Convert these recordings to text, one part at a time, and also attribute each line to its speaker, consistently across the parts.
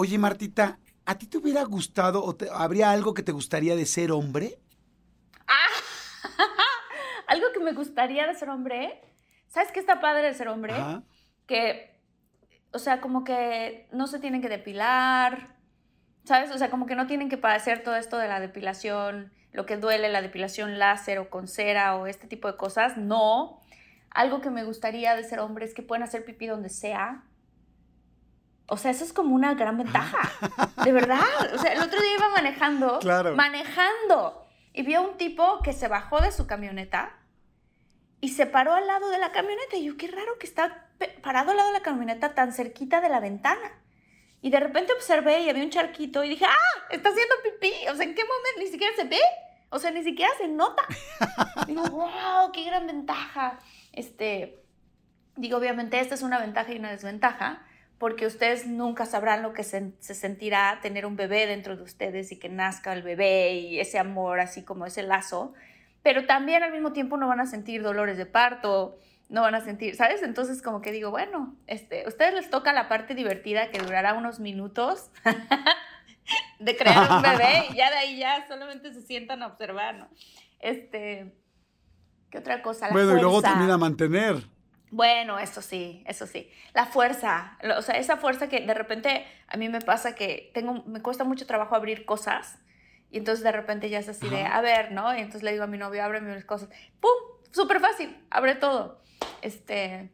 Speaker 1: Oye, Martita, ¿a ti te hubiera gustado o te- habría algo que te gustaría de ser hombre?
Speaker 2: Algo que me gustaría de ser hombre. ¿Sabes qué está padre de ser hombre?
Speaker 1: Ajá.
Speaker 2: Que, o sea, como que no se tienen que depilar, ¿sabes? O sea, como que no tienen que padecer todo esto de la depilación, lo que duele, la depilación láser o con cera o este tipo de cosas. No. Algo que me gustaría de ser hombre es que pueden hacer pipí donde sea. O sea, eso es como una gran ventaja. De verdad. O sea, el otro día iba manejando.
Speaker 1: Claro.
Speaker 2: Manejando. Y vi a un tipo que se bajó de su camioneta y se paró al lado de la camioneta. Y yo, qué raro que está parado al lado de la camioneta tan cerquita de la ventana. Y de repente observé y había un charquito y dije, ¡ah! Está haciendo pipí. O sea, ¿en qué momento? Ni siquiera se ve. O sea, ni siquiera se nota. Digo, wow, qué gran ventaja. Este, digo, obviamente esta es una ventaja y una desventaja, porque ustedes nunca sabrán lo que se, se sentirá tener un bebé dentro de ustedes y que nazca el bebé y ese amor, así como ese lazo. Pero también al mismo tiempo no van a sentir dolores de parto, no van a sentir, ¿sabes? Entonces como que digo, bueno, este, a ustedes les toca la parte divertida que durará unos minutos de crear un bebé y ya de ahí ya solamente se sientan a observar, ¿no? Este, ¿qué otra cosa? La
Speaker 1: bueno, y luego
Speaker 2: fuerza.
Speaker 1: también a mantener.
Speaker 2: Bueno, eso sí, eso sí. La fuerza, o sea, esa fuerza que de repente a mí me pasa que tengo, me cuesta mucho trabajo abrir cosas y entonces de repente ya es así de,
Speaker 1: Ajá.
Speaker 2: a ver, ¿no? Y entonces le digo a mi novio, ábreme mis cosas. ¡Pum! Súper fácil, abre todo. Este,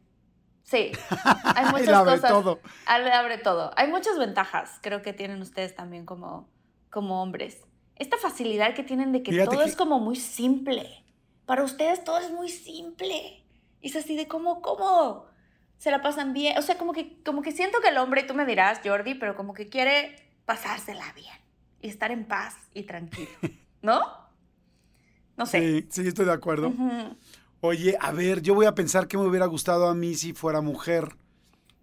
Speaker 2: sí, hay muchas
Speaker 1: Él abre
Speaker 2: cosas.
Speaker 1: todo.
Speaker 2: Abre, abre todo. Hay muchas ventajas, creo que tienen ustedes también como, como hombres. Esta facilidad que tienen de que
Speaker 1: Fíjate
Speaker 2: todo
Speaker 1: que-
Speaker 2: es como muy simple. Para ustedes todo es muy simple. Y es así de cómo, cómo se la pasan bien. O sea, como que, como que siento que el hombre, tú me dirás, Jordi, pero como que quiere pasársela bien y estar en paz y tranquilo. ¿No? No sé.
Speaker 1: Sí, sí, estoy de acuerdo. Oye, a ver, yo voy a pensar qué me hubiera gustado a mí si fuera mujer.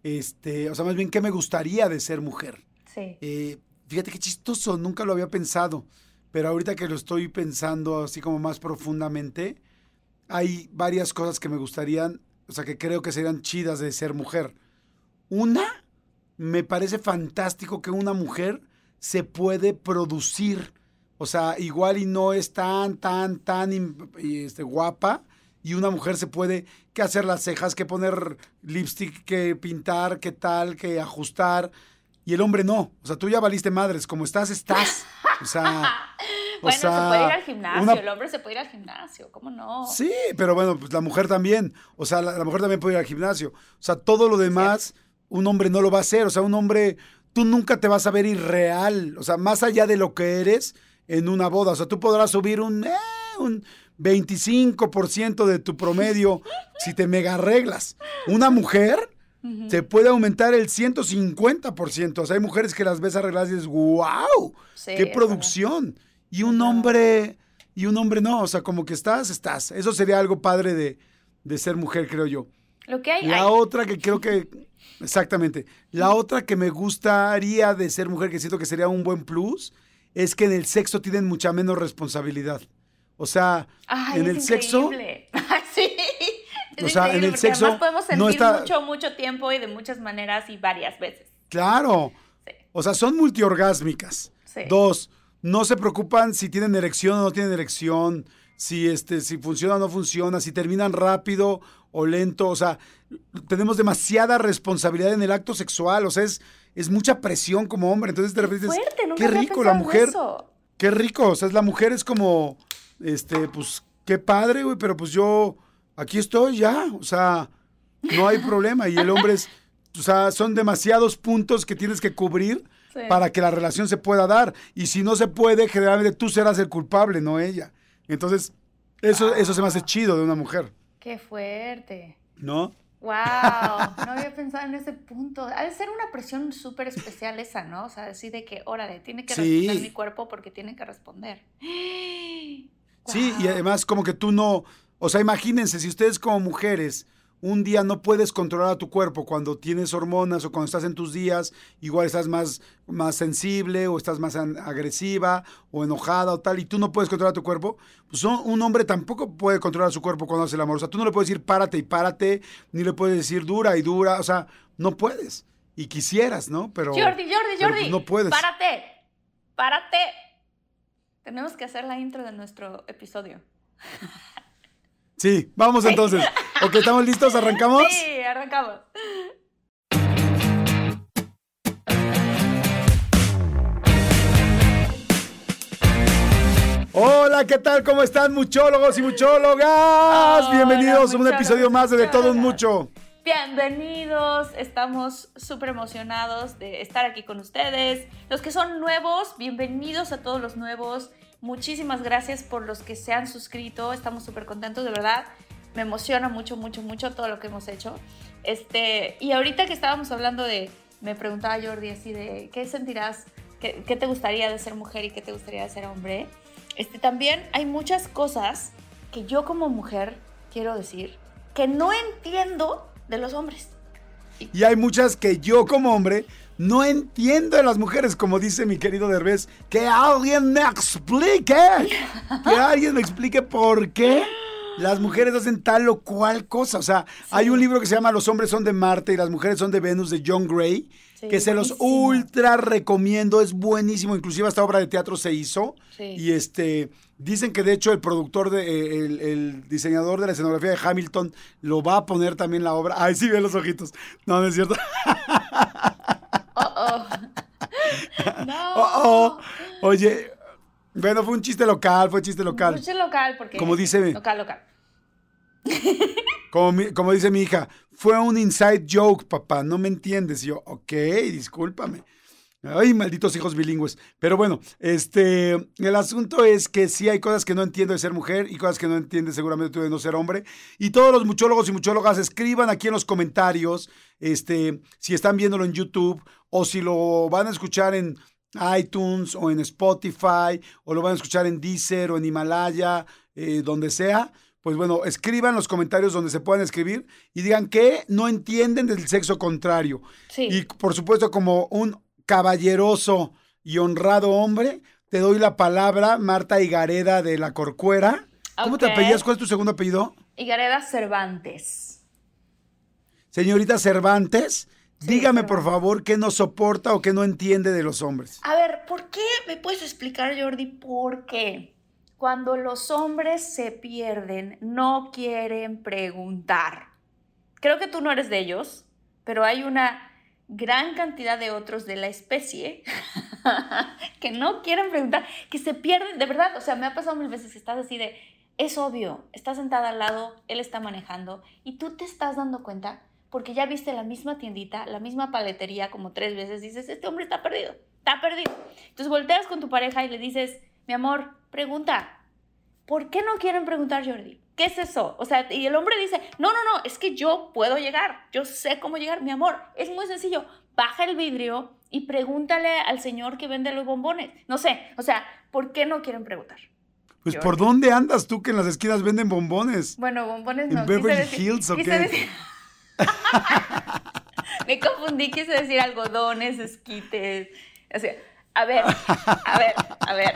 Speaker 1: Este, o sea, más bien, ¿qué me gustaría de ser mujer?
Speaker 2: Sí.
Speaker 1: Eh, fíjate qué chistoso, nunca lo había pensado. Pero ahorita que lo estoy pensando así como más profundamente, hay varias cosas que me gustarían, o sea, que creo que serían chidas de ser mujer. Una, me parece fantástico que una mujer se puede producir. O sea, igual y no es tan, tan, tan este, guapa. Y una mujer se puede que hacer las cejas, que poner lipstick, que pintar, que tal, que ajustar. Y el hombre no. O sea, tú ya valiste madres. Como estás, estás. O sea.
Speaker 2: Bueno,
Speaker 1: sea,
Speaker 2: se puede ir al gimnasio,
Speaker 1: una-
Speaker 2: el hombre se puede ir al gimnasio, ¿cómo no?
Speaker 1: Sí, pero bueno, pues la mujer también. O sea, la, la mujer también puede ir al gimnasio. O sea, todo lo demás, un hombre no lo va a hacer. O sea, un hombre, tú nunca te vas a ver irreal. O sea, más allá de lo que eres en una boda. O sea, tú podrás subir un, eh, un 25% de tu promedio si te mega arreglas. Una mujer te puede aumentar el 150%. O sea, hay mujeres que las ves arregladas y dices, wow,
Speaker 2: Sí,
Speaker 1: qué producción. Y un hombre, y un hombre no, o sea, como que estás, estás. Eso sería algo padre de, de ser mujer, creo yo.
Speaker 2: Lo que hay,
Speaker 1: La
Speaker 2: hay.
Speaker 1: otra que creo que, exactamente, la otra que me gustaría de ser mujer, que siento que sería un buen plus, es que en el sexo tienen mucha menos responsabilidad. O sea,
Speaker 2: Ay,
Speaker 1: en
Speaker 2: es
Speaker 1: el sexo,
Speaker 2: increíble. Sí. Es
Speaker 1: O sea, en el sexo
Speaker 2: además podemos sentir
Speaker 1: no está-
Speaker 2: mucho, mucho tiempo y de muchas maneras y varias veces.
Speaker 1: claro.
Speaker 2: Sí.
Speaker 1: O sea, son multiorgásmicas.
Speaker 2: Sí.
Speaker 1: Dos, no se preocupan si tienen erección o no tienen erección, si, este, si funciona o no funciona, si terminan rápido o lento. O sea, tenemos demasiada responsabilidad en el acto sexual. O sea, es, es mucha presión como hombre. Entonces repente dices,
Speaker 2: Fuerte, nunca
Speaker 1: qué rico la mujer.
Speaker 2: eso.
Speaker 1: Qué rico. O sea, la mujer es como, este, pues, qué padre, güey, pero pues yo aquí estoy ya. O sea, no hay problema. Y el hombre es, o sea, son demasiados puntos que tienes que cubrir
Speaker 2: Sí.
Speaker 1: para que la relación se pueda dar. Y si no se puede, generalmente tú serás el culpable, no ella. Entonces, eso, eso se me hace chido de una mujer,
Speaker 2: Qué fuerte.
Speaker 1: ¿no?
Speaker 2: Wow, no había pensado en ese punto. Ha de ser una presión súper especial esa, ¿no? O sea, decir de que, órale, tiene que
Speaker 1: Sí.
Speaker 2: responder mi cuerpo porque tiene que responder.
Speaker 1: Sí, y además como que tú no, o sea, imagínense, si ustedes como mujeres un día no puedes controlar a tu cuerpo cuando tienes hormonas o cuando estás en tus días, igual estás más, más sensible o estás más agresiva o enojada o tal, y tú no puedes controlar tu cuerpo, pues un, hombre tampoco puede controlar su cuerpo cuando hace el amor. O sea, tú no le puedes decir párate y párate, ni le puedes decir dura y dura, o sea, no puedes. Y quisieras, ¿no? Pero...
Speaker 2: Jordi, Jordi,
Speaker 1: pero,
Speaker 2: Jordi.
Speaker 1: pues, no puedes.
Speaker 2: Párate. Párate. Tenemos que hacer la intro de nuestro episodio.
Speaker 1: Sí, vamos entonces. Ok, ¿estamos listos? ¿Arrancamos?
Speaker 2: Sí, arrancamos.
Speaker 1: Hola, ¿qué tal? ¿Cómo están, muchólogos y muchólogas? Bienvenidos a un episodio más de De Todo un. Mucho.
Speaker 2: Bienvenidos, estamos súper emocionados de estar aquí con ustedes. Los que son nuevos, bienvenidos a todos los nuevos. Muchísimas gracias por los que se han suscrito, estamos súper contentos, de verdad. Me emociona mucho, mucho, mucho todo lo que hemos hecho. Este, y ahorita que estábamos hablando de, me preguntaba Jordi así de, ¿qué sentirás? ¿Qué, te gustaría de ser mujer y qué te gustaría de ser hombre? Este, también hay muchas cosas que yo como mujer quiero decir que no entiendo de los hombres.
Speaker 1: Y hay muchas que yo como hombre no entiendo de las mujeres, como dice mi querido Derbez. Que alguien me explique. Que alguien me explique por qué las mujeres hacen tal o cual cosa. O sea, hay un libro que se llama Los hombres son de Marte y las mujeres son de Venus de John Gray.
Speaker 2: Sí,
Speaker 1: que se los
Speaker 2: buenísimo.
Speaker 1: ultra recomiendo, es buenísimo, inclusive esta obra de teatro se hizo
Speaker 2: Sí.
Speaker 1: y este dicen que de hecho el productor de eh, el, el diseñador de la escenografía de Hamilton lo va a poner también la obra. Ay, sí ve los ojitos. No, no es cierto.
Speaker 2: Oh, oh. no.
Speaker 1: Oh, oh. Oye, bueno, fue un chiste local, fue chiste local.
Speaker 2: Mucho local porque
Speaker 1: Como dice-
Speaker 2: local local.
Speaker 1: Como, dice mi hija, fue un inside joke, papá, no me entiendes. Y yo, ok, discúlpame. Ay, malditos hijos bilingües. Pero bueno, este, el asunto es que sí hay cosas que no entiendo de ser mujer y cosas que no entiendes seguramente tú de no ser hombre. Y todos los muchólogos y muchólogas escriban aquí en los comentarios, este, si están viéndolo en YouTube o si lo van a escuchar en iTunes o en Spotify o lo van a escuchar en Deezer o en Himalaya, eh, donde sea. Pues bueno, escriban los comentarios donde se puedan escribir y digan que no entienden del sexo contrario.
Speaker 2: Sí.
Speaker 1: Y por supuesto, como un caballeroso y honrado hombre, te doy la palabra, Marta Higareda de la Corcuera. ¿Cómo te apellidas? ¿Cuál es tu segundo apellido?
Speaker 2: Higareda Cervantes.
Speaker 1: Señorita Cervantes,
Speaker 2: Sí,
Speaker 1: dígame por favor qué no soporta o qué no entiende de los hombres.
Speaker 2: A ver, ¿por qué me puedes explicar, Jordi, por qué cuando los hombres se pierden no quieren preguntar? Creo que tú no eres de ellos, pero hay una gran cantidad de otros de la especie que no quieren preguntar, que se pierden, de verdad, o sea, me ha pasado mil veces que estás así de, es obvio, estás sentada al lado, él está manejando y tú te estás dando cuenta porque ya viste la misma tiendita, la misma paletería como tres veces, dices, este hombre está perdido, está perdido. Entonces volteas con tu pareja y le dices, mi amor, pregunta, ¿por qué no quieren preguntar, Jordi? ¿Qué es eso? O sea, y el hombre dice, no, no, no, es que yo puedo llegar, yo sé cómo llegar, mi amor, es muy sencillo, baja el vidrio y pregúntale al señor que vende los bombones. No sé, o sea, ¿por qué no quieren preguntar?
Speaker 1: Pues ¿por dónde andas tú que en las esquinas venden bombones?
Speaker 2: Bueno, bombones
Speaker 1: ¿En
Speaker 2: no. quise
Speaker 1: Beverly
Speaker 2: decir-
Speaker 1: Hills o qué?
Speaker 2: decir- Me confundí, quise decir algodones, esquites. O sea, a ver, a ver, a ver.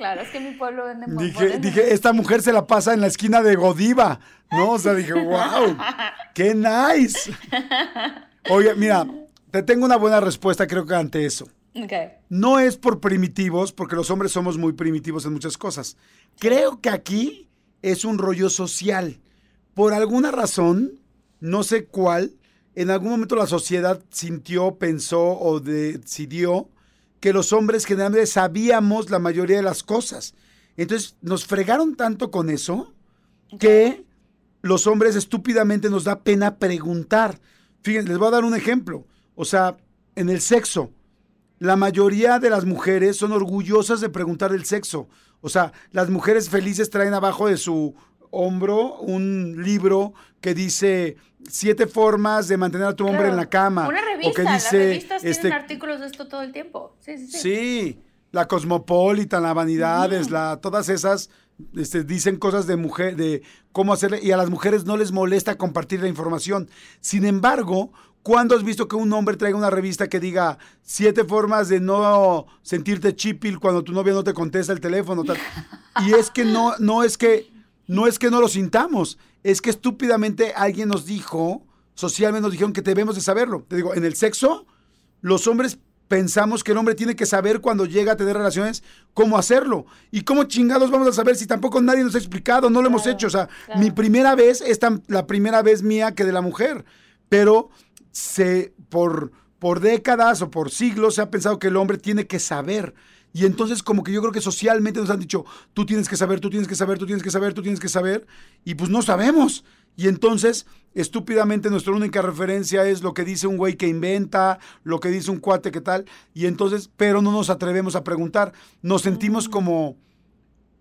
Speaker 2: Claro, es que mi pueblo vende bombones.
Speaker 1: Dije, dije, esta mujer se la pasa en la esquina de Godiva, ¿no? O sea, dije, wow, qué nice. Oye, mira, te tengo una buena respuesta creo que ante eso.
Speaker 2: Ok.
Speaker 1: No es por primitivos, porque los hombres somos muy primitivos en muchas cosas. Creo que aquí es un rollo social. Por alguna razón, no sé cuál, en algún momento la sociedad sintió, pensó o decidió que los hombres generalmente sabíamos la mayoría de las cosas. Entonces nos fregaron tanto con eso que los hombres estúpidamente nos da pena preguntar. Fíjense, les voy a dar un ejemplo. O sea, en el sexo, la mayoría de las mujeres son orgullosas de preguntar el sexo. O sea, las mujeres felices traen abajo de su hombro un libro que dice siete formas de mantener a tu hombre en la cama.
Speaker 2: Una revista,
Speaker 1: o que dice,
Speaker 2: las revistas
Speaker 1: este,
Speaker 2: tienen artículos de esto todo el tiempo. Sí, sí, sí.
Speaker 1: Sí, la Cosmopolitan, la Vanidades, la, todas esas este, dicen cosas de mujer, de cómo hacerle, y a las mujeres no les molesta compartir la información. Sin embargo, ¿cuándo has visto que un hombre traiga una revista que diga siete formas de no sentirte chipil cuando tu novia no te contesta el teléfono? Tal? Y es que no, no es que, no es que no lo sintamos, es que estúpidamente alguien nos dijo, socialmente nos dijeron que debemos de saberlo. Te digo, en el sexo, los hombres pensamos que el hombre tiene que saber cuando llega a tener relaciones cómo hacerlo. ¿Y cómo chingados vamos a saber si tampoco nadie nos ha explicado, no lo hemos hecho? O sea, mi primera vez es la primera vez mía que de la mujer, pero se, por, por décadas o por siglos se ha pensado que el hombre tiene que saber. Y entonces como que yo creo que socialmente nos han dicho, tú tienes que saber, tú tienes que saber, tú tienes que saber, tú tienes que saber, y pues no sabemos. Y entonces, estúpidamente, nuestra única referencia es lo que dice un güey que inventa, lo que dice un cuate que tal, y entonces, pero no nos atrevemos a preguntar. Nos sentimos
Speaker 2: Mm.
Speaker 1: como,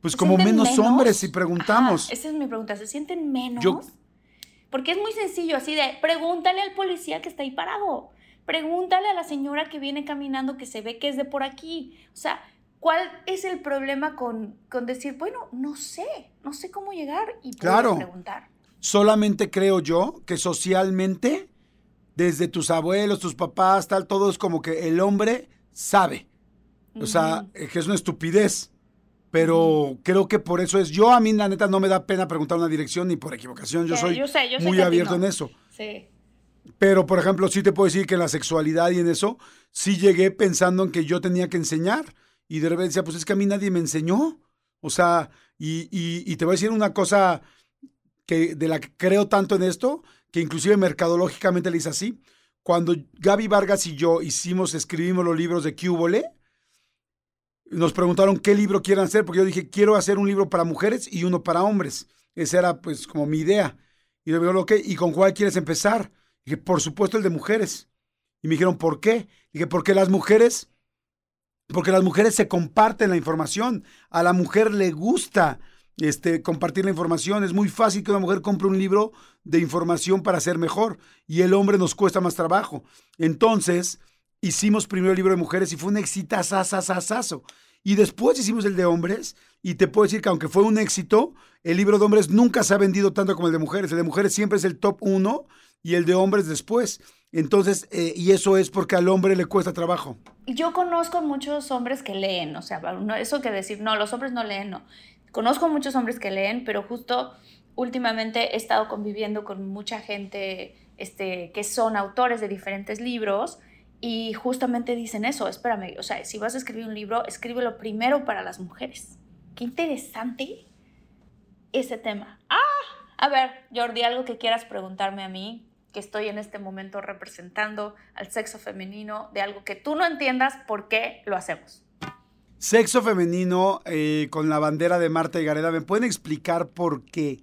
Speaker 1: pues
Speaker 2: ¿Se
Speaker 1: como menos, hombres si preguntamos.
Speaker 2: Ajá, esa es mi pregunta. ¿Se sienten menos?
Speaker 1: Yo-
Speaker 2: Porque es muy sencillo, así de, pregúntale al policía que está ahí parado. Pregúntale a la señora que viene caminando que se ve que es de por aquí. O sea, ¿cuál es el problema con, con decir, bueno, no sé, no sé cómo llegar y
Speaker 1: Claro.
Speaker 2: preguntar?
Speaker 1: Solamente creo yo que socialmente, desde tus abuelos, tus papás, tal, todo es como que el hombre sabe. O sea,
Speaker 2: Ujú.
Speaker 1: eh, que es una estupidez. Pero creo que por eso es. Yo a mí, la neta, no me da pena preguntar una dirección ni por equivocación. Yo
Speaker 2: Sí,
Speaker 1: soy
Speaker 2: yo sé, yo sé
Speaker 1: muy abierto
Speaker 2: no.
Speaker 1: en eso.
Speaker 2: Sí.
Speaker 1: Pero, por ejemplo, sí te puedo decir que en la sexualidad y en eso, sí llegué pensando en que yo tenía que enseñar. Y de repente decía, pues es que a mí nadie me enseñó. O sea, y, y- te voy a decir una cosa que, de la que creo tanto en esto, que inclusive mercadológicamente le hice así. Cuando Gaby Vargas y yo hicimos, escribimos los libros de Cúbole, nos preguntaron qué libro quieren hacer, porque yo dije, quiero hacer un libro para mujeres y uno para hombres. Esa era pues como mi idea. Y yo digo, ok, ¿y con cuál quieres empezar? Dije, por supuesto el de mujeres. Y me dijeron, ¿por qué? Dije, porque las mujeres, porque las mujeres se comparten la información. A la mujer le gusta este, compartir la información. Es muy fácil que una mujer compre un libro de información para ser mejor. Y el hombre nos cuesta más trabajo. Entonces, hicimos primero el libro de mujeres y fue un exitazazazazazo. Y después hicimos el de hombres. Y te puedo decir que aunque fue un éxito, el libro de hombres nunca se ha vendido tanto como el de mujeres. El de mujeres siempre es el top uno y el de hombres después. Entonces, eh, y eso es porque al hombre le cuesta trabajo.
Speaker 2: Yo conozco muchos hombres que leen, o sea, no, eso que decir, no, los hombres no leen, no. Conozco muchos hombres que leen, pero justo últimamente he estado conviviendo con mucha gente este, que son autores de diferentes libros y justamente dicen eso, espérame, o sea, si vas a escribir un libro, escríbelo primero para las mujeres. Qué interesante ese tema. Ah, a ver, Jordi, algo que quieras preguntarme a mí, que estoy en este momento representando al sexo femenino, de algo que tú no entiendas por qué lo hacemos.
Speaker 1: Sexo femenino eh, con la bandera de Marta y Gareda. ¿Me pueden explicar por qué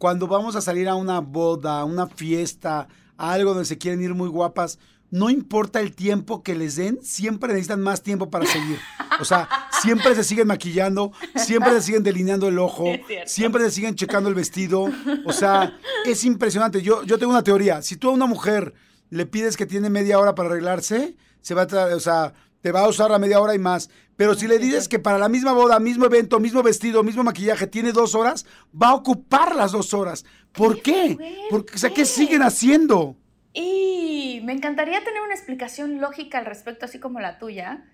Speaker 1: cuando vamos a salir a una boda, a una fiesta, a algo donde se quieren ir muy guapas, no importa el tiempo que les den, siempre necesitan más tiempo para seguir? O sea, siempre se siguen maquillando, siempre se siguen delineando el ojo, siempre se siguen checando el vestido. O sea, es impresionante. Yo, yo tengo una teoría. Si tú a una mujer le pides que tiene media hora para arreglarse, se va a o sea, te va a usar la media hora y más. Pero si le dices que para la misma boda, mismo evento, mismo vestido, mismo maquillaje, tiene dos horas, va a ocupar las dos horas. ¿Por qué? Porque, o sea, ¿qué siguen haciendo?
Speaker 2: Y me encantaría tener una explicación lógica al respecto, así como la tuya,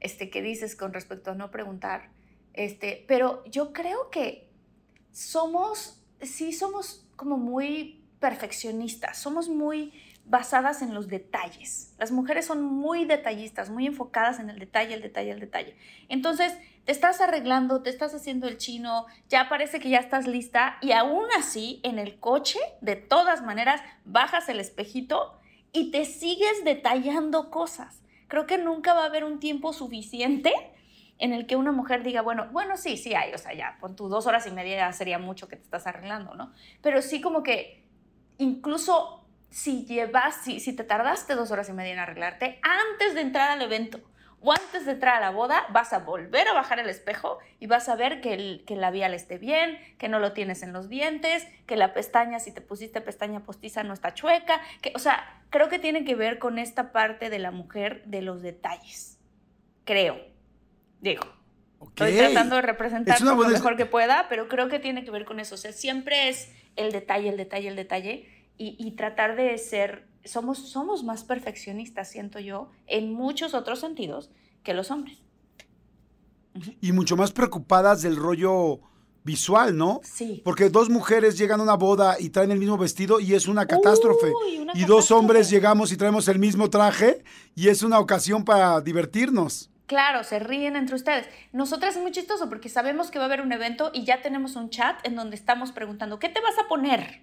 Speaker 2: este, que dices con respecto a no preguntar. Este, pero yo creo que somos, sí somos como muy perfeccionistas, somos muy basadas en los detalles. Las mujeres son muy detallistas, muy enfocadas en el detalle, el detalle, el detalle. Entonces, te estás arreglando, te estás haciendo el chino, ya parece que ya estás lista y aún así en el coche, de todas maneras, bajas el espejito y te sigues detallando cosas. Creo que nunca va a haber un tiempo suficiente en el que una mujer diga, bueno, bueno, sí, sí hay, o sea, ya, con tus dos horas y media sería mucho que te estás arreglando, ¿no? Pero sí como que incluso si llevas, si, si te tardaste dos horas y media en arreglarte, antes de entrar al evento o antes de entrar a la boda, vas a volver a bajar el espejo y vas a ver que el, que el labial esté bien, que no lo tienes en los dientes, que la pestaña, si te pusiste pestaña postiza, no está chueca, que, o sea, creo que tiene que ver con esta parte de la mujer de los detalles, creo, digo. Estoy tratando de representar lo mejor que pueda, pero creo que tiene que ver con eso. O sea, siempre es el detalle, el detalle, el detalle y, tratar de ser, somos, somos más perfeccionistas, siento yo, en muchos otros sentidos que los hombres.
Speaker 1: Y mucho más preocupadas del rollo visual, ¿no?
Speaker 2: Sí.
Speaker 1: Porque dos mujeres llegan a una boda y traen el mismo vestido y es una catástrofe. y dos hombres llegamos y traemos el mismo traje y es una ocasión para divertirnos.
Speaker 2: Claro, se ríen entre ustedes. Nosotras es muy chistoso porque sabemos que va a haber un evento y ya tenemos un chat en donde estamos preguntando, ¿qué te vas a poner?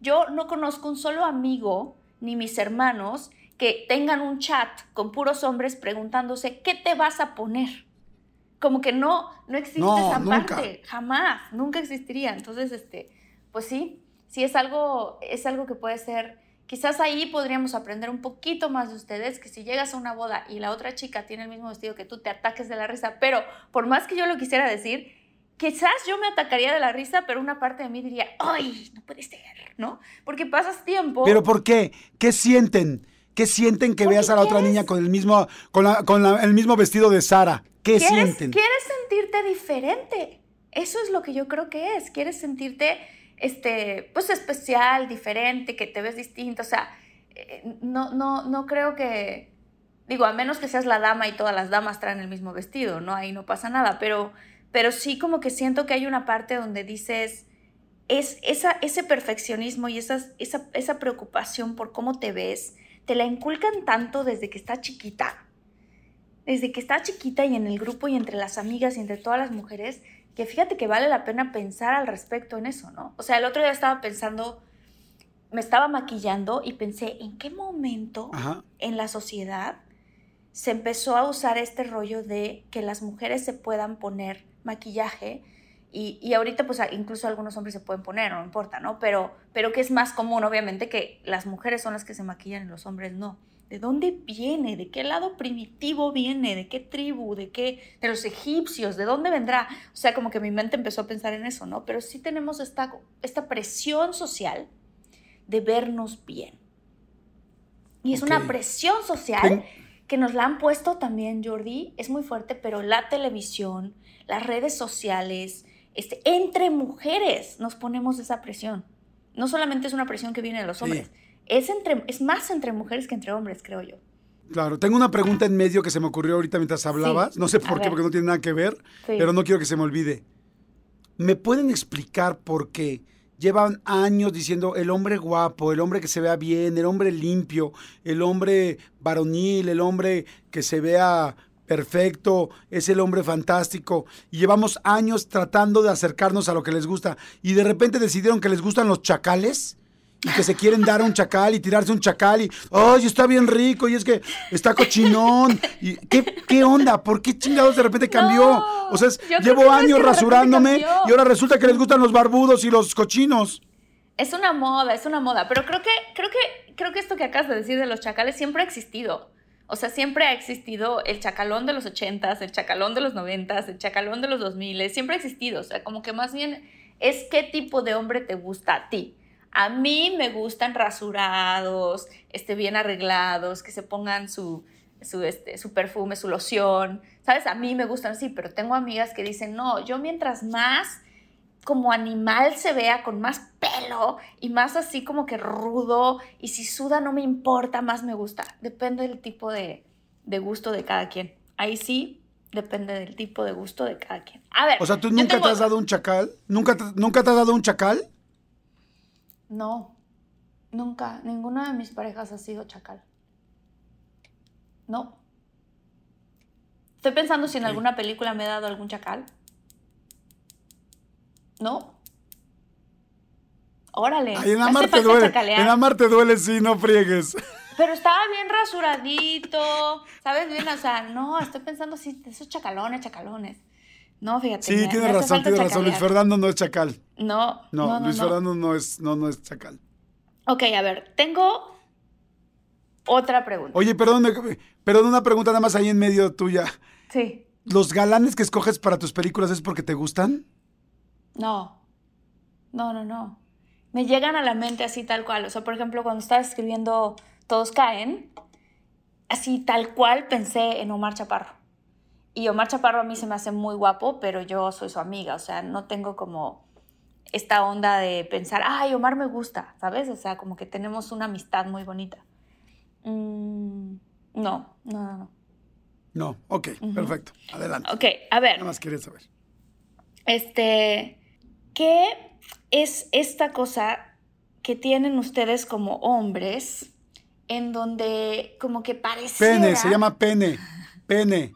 Speaker 2: Yo no conozco un solo amigo, ni mis hermanos, que tengan un chat con puros hombres preguntándose, ¿qué te vas a poner? Como que no, no existe esa parte, jamás, nunca existiría. Entonces, este, pues sí, sí es algo, es algo que puede ser, quizás ahí podríamos aprender un poquito más de ustedes, que si llegas a una boda y la otra chica tiene el mismo vestido que tú, te ataques de la risa, pero por más que yo lo quisiera decir, quizás yo me atacaría de la risa, pero una parte de mí diría, ¡ay, no puede ser! ¿No? Porque pasas tiempo.
Speaker 1: ¿Pero por qué? ¿Qué sienten? ¿Qué sienten que veas a la otra niña con el mismo, con, con el mismo vestido de Sara? ¿Qué sienten?
Speaker 2: Quieres sentirte diferente. Eso es lo que yo creo que es. Quieres sentirte, este, pues especial, diferente, que te ves distinto. O sea, eh, no, no, no creo que, digo, a menos que seas la dama y todas las damas traen el mismo vestido, ¿no? Ahí no pasa nada. Pero pero sí como que siento que hay una parte donde dices, es esa, ese perfeccionismo y esa, esa preocupación por cómo te ves, te la inculcan tanto desde que está chiquita, desde que está chiquita y en el grupo y entre las amigas y entre todas las mujeres, que fíjate que vale la pena pensar al respecto en eso, ¿no? O sea, el otro día estaba pensando, me estaba maquillando y pensé, ¿en qué momento en la sociedad se empezó a usar este rollo de que las mujeres se puedan poner maquillaje. Y, y, ahorita pues incluso algunos hombres se pueden poner, no importa, ¿no? Pero, pero que es más común, obviamente, que las mujeres son las que se maquillan y los hombres no. ¿De dónde viene? ¿De qué lado primitivo viene? ¿De qué tribu? ¿De qué? De los egipcios, ¿de dónde vendrá? O sea, como que mi mente empezó a pensar en eso, ¿no? Pero sí tenemos esta, esta presión social de vernos bien. Y es una presión social que nos la han puesto también, Jordi, es muy fuerte, pero la televisión, las redes sociales, este, entre mujeres nos ponemos esa presión. No solamente es una presión que viene de los hombres, es, entre, es más entre mujeres que entre hombres, creo yo.
Speaker 1: Claro, tengo una pregunta en medio que se me ocurrió ahorita mientras hablabas. no sé por qué, porque no tiene nada que ver, pero no quiero que se me olvide. ¿Me pueden explicar por qué llevan años diciendo el hombre guapo, el hombre que se vea bien, el hombre limpio, el hombre varonil, el hombre que se vea perfecto, es el hombre fantástico. Y llevamos años tratando de acercarnos a lo que les gusta. Y de repente decidieron que les gustan los chacales y que se quieren dar un chacal y tirarse un chacal y, ¡ay, está bien rico! Y es que está cochinón. Y, ¿qué, onda? ¿Por qué chingados de repente cambió? o sea, llevo años rasurándome y ahora resulta que les gustan los barbudos y los cochinos.
Speaker 2: Es una moda, es una moda. Pero creo que, creo que, creo que esto que acabas de decir de los chacales siempre ha existido. O sea, siempre ha existido el chacalón de los ochentas, el chacalón de los noventas, el chacalón de los dos miles, siempre ha existido. O sea, como que más bien es qué tipo de hombre te gusta a ti. A mí me gustan rasurados, este, bien arreglados, que se pongan su, su, este, su perfume, su loción. ¿Sabes? A mí me gustan así, pero tengo amigas que dicen, no, yo mientras más como animal se vea con más pelo y más así como que rudo y si suda no me importa, más me gusta. Depende del tipo de, gusto de cada quien. Ahí sí, depende del tipo de gusto de cada quien. A ver.
Speaker 1: O sea, ¿tú nunca te has dado un chacal? ¿Nunca te, ¿Nunca te has dado un chacal?
Speaker 2: No. Nunca, ninguna de mis parejas ha sido chacal. No. Estoy pensando si en alguna película me he dado algún chacal. No. Órale.
Speaker 1: Ay, en
Speaker 2: me hace
Speaker 1: amar te duele.
Speaker 2: chacalear.
Speaker 1: En amar te duele, sí, no friegues.
Speaker 2: Pero estaba bien rasuradito, ¿sabes? Bien, o sea, no, estoy pensando si esos chacalones, chacalones. No, fíjate.
Speaker 1: Sí,
Speaker 2: me- me
Speaker 1: tienes
Speaker 2: hace
Speaker 1: razón, tienes razón. Luis. Fernando no es chacal.
Speaker 2: No,
Speaker 1: No,
Speaker 2: no, no,
Speaker 1: Luis
Speaker 2: no.
Speaker 1: Fernando no es, no, no es chacal.
Speaker 2: Ok, a ver, tengo otra pregunta.
Speaker 1: Oye, perdón, me- perdón, una pregunta nada más ahí en medio tuya.
Speaker 2: Sí.
Speaker 1: ¿Los galanes que escoges para tus películas es porque te gustan?
Speaker 2: No, no, no, no. Me llegan a la mente así tal cual. O sea, por ejemplo, cuando estaba escribiendo Todos caen, así tal cual pensé en Omar Chaparro. Y Omar Chaparro a mí se me hace muy guapo, pero yo soy su amiga. O sea, no tengo como esta onda de pensar, ay, Omar me gusta, ¿sabes? O sea, como que tenemos una amistad muy bonita. Mm, no, no, no, no.
Speaker 1: No, ok, perfecto. Adelante.
Speaker 2: Ok, a ver.
Speaker 1: Nada más quería saber.
Speaker 2: Este, ¿qué es esta cosa que tienen ustedes como hombres en donde como que pareciera...
Speaker 1: Pene, se llama pene. Pene.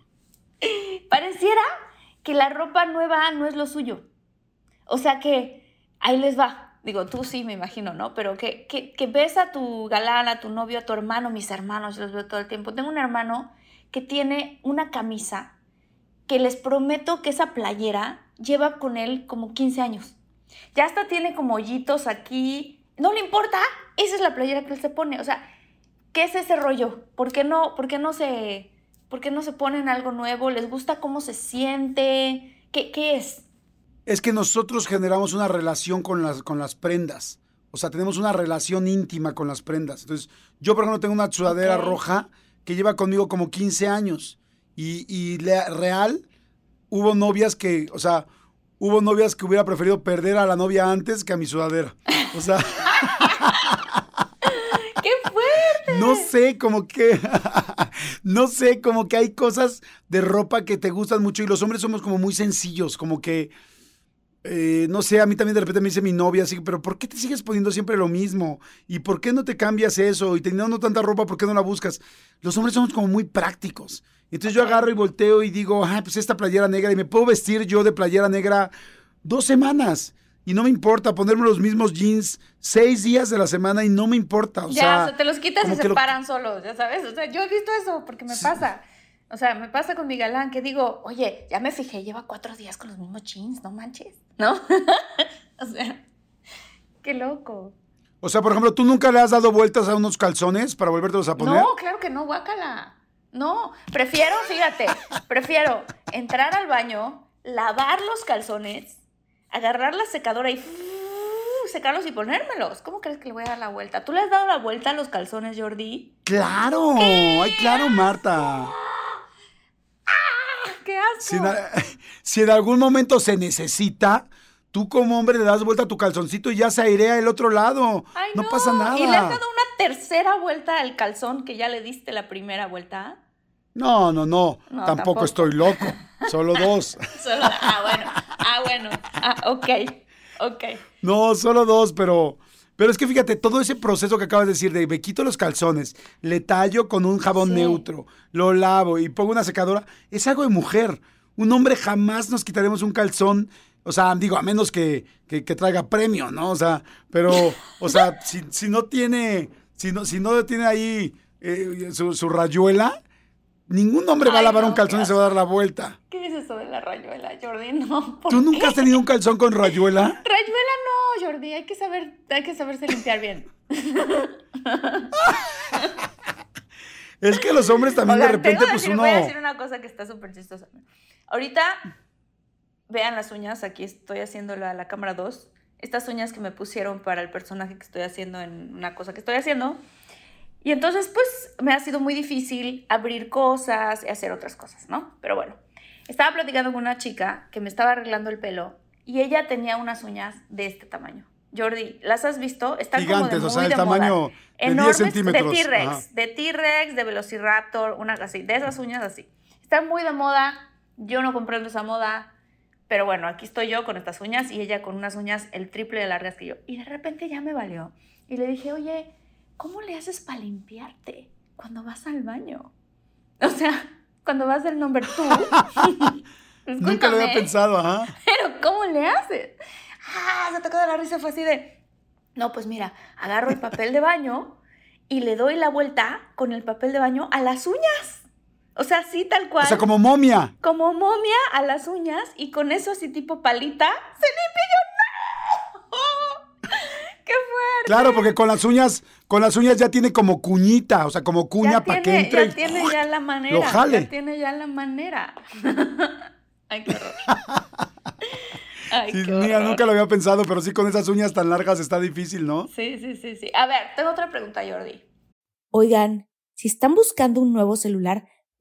Speaker 2: Pareciera que la ropa nueva no es lo suyo. O sea que ahí les va. Digo, tú sí, me imagino, ¿no? Pero que, que, que ves a tu galán, a tu novio, a tu hermano, mis hermanos, los veo todo el tiempo. Tengo un hermano que tiene una camisa que les prometo que esa playera lleva con él como 15 años. Ya hasta tiene como hoyitos aquí. No le importa. Esa es la playera que él se pone. O sea, ¿qué es ese rollo? ¿Por qué no, por qué no se, por qué no se ponen algo nuevo? ¿Les gusta cómo se siente? ¿Qué, qué es?
Speaker 1: Es que nosotros generamos una relación con las, con las prendas. O sea, tenemos una relación íntima con las prendas. Entonces, yo, por ejemplo, tengo una sudadera roja que lleva conmigo como 15 años. Y, y real, hubo novias que, o sea, hubo novias que hubiera preferido perder a la novia antes que a mi sudadera. O sea,
Speaker 2: ¡Qué fuerte!
Speaker 1: no sé, como que, no sé, como que hay cosas de ropa que te gustan mucho y los hombres somos como muy sencillos, como que, eh, no sé, a mí también de repente me dice mi novia así, pero ¿por qué te sigues poniendo siempre lo mismo? ¿Y por qué no te cambias eso? Y teniendo tanta ropa, ¿por qué no la buscas? Los hombres somos como muy prácticos. Entonces yo agarro y volteo y digo, ah, pues esta playera negra y me puedo vestir yo de playera negra dos semanas. Y no me importa ponerme los mismos jeans seis días de la semana y no me importa. O
Speaker 2: ya,
Speaker 1: sea,
Speaker 2: o sea, te los quitas y se
Speaker 1: lo-
Speaker 2: paran solos, ya sabes. O sea, yo he visto eso porque me pasa. O sea, me pasa con mi galán que digo, oye, ya me fijé, lleva cuatro días con los mismos jeans, no manches, ¿no? o sea, qué loco.
Speaker 1: O sea, por ejemplo, ¿tú nunca le has dado vueltas a unos calzones para volvértelos a poner?
Speaker 2: No, claro que no, guácala. No, prefiero, fíjate, prefiero entrar al baño, lavar los calzones, agarrar la secadora y secarlos y ponérmelos. ¿Cómo crees que le voy a dar la vuelta? ¿Tú le has dado la vuelta a los calzones, Jordi?
Speaker 1: Claro, ay, claro, Marta.
Speaker 2: ¡Qué asco!
Speaker 1: Si en, si en algún momento se necesita, tú como hombre le das vuelta a tu calzoncito y ya se airea el otro lado.
Speaker 2: Ay,
Speaker 1: no, pasa nada.
Speaker 2: ¿Y le has dado una tercera vuelta al calzón que ya le diste la primera vuelta?
Speaker 1: No, no, no,
Speaker 2: No,
Speaker 1: tampoco,
Speaker 2: tampoco.
Speaker 1: estoy loco. Solo dos.
Speaker 2: Solo, ah, bueno, ah, bueno, ah, ok, ok.
Speaker 1: No, solo dos, pero. Pero es que fíjate, todo ese proceso que acabas de decir de me quito los calzones, le tallo con un jabón
Speaker 2: Sí.
Speaker 1: neutro, lo lavo y pongo una secadora, es algo de mujer. Un hombre jamás nos quitaremos un calzón, o sea, digo, a menos que, que- que traiga premio, ¿no? O sea, pero, o sea, si, si no tiene, si no, si no tiene ahí eh, su, su rayuela, ningún hombre va a lavar
Speaker 2: no,
Speaker 1: un calzón y se va a dar la vuelta.
Speaker 2: ¿Qué es eso de la rayuela, Jordi? No, ¿por
Speaker 1: ¿Tú nunca has tenido un calzón con rayuela?
Speaker 2: Rayuela no, Jordi, hay que saber, hay que saberse limpiar bien.
Speaker 1: Es que los hombres también de repente, pues
Speaker 2: decir-
Speaker 1: uno...
Speaker 2: Voy a decir una cosa que está súper chistosa. Ahorita, vean las uñas, aquí estoy haciendo la, la cámara 2. Estas uñas que me pusieron para el personaje que estoy haciendo en una cosa que estoy haciendo. Y entonces, pues, me ha sido muy difícil abrir cosas y hacer otras cosas, ¿no? Pero bueno, estaba platicando con una chica que me estaba arreglando el pelo y ella tenía unas uñas de este tamaño. Jordi, ¿las has visto? Están
Speaker 1: Gigantes,
Speaker 2: como
Speaker 1: o
Speaker 2: de
Speaker 1: sea,
Speaker 2: muy
Speaker 1: el
Speaker 2: de
Speaker 1: tamaño
Speaker 2: moda.
Speaker 1: de 10
Speaker 2: Enormes,
Speaker 1: centímetros.
Speaker 2: De. T-Rex, de T-Rex, de Velociraptor, una así, de esas uñas así. Están muy de moda, yo no comprendo esa moda, pero bueno, aquí estoy yo con estas uñas y ella con unas uñas el triple de largas que yo. Y de repente ya me valió. Y le dije, oye, ¿cómo le haces para limpiarte cuando vas al baño? O sea, cuando vas del number two.
Speaker 1: Nunca lo había pensado, ajá.
Speaker 2: Pero ¿cómo le haces? Ah, se tocó de la risa, fue así de, no, pues mira, agarro el papel de baño y le doy la vuelta con el papel de baño a las uñas. O sea, así tal cual.
Speaker 1: O sea, como momia.
Speaker 2: Como momia a las uñas y con eso así tipo palita, se limpia yo, ¡no! ¡Qué fuerte!
Speaker 1: Claro, porque con las uñas, con las uñas ya tiene como cuñita, o sea, como cuña para que entre.
Speaker 2: Ya tiene ya la manera.
Speaker 1: Lo jale.
Speaker 2: Ya tiene ya la manera. Ay, qué horror. Ay,
Speaker 1: Sí,
Speaker 2: qué
Speaker 1: mira,
Speaker 2: horror.
Speaker 1: nunca lo había pensado, pero sí con esas uñas tan largas está difícil, ¿no?
Speaker 2: Sí, sí, sí, sí. A ver, tengo otra pregunta, Jordi.
Speaker 3: Oigan, si están buscando un nuevo celular,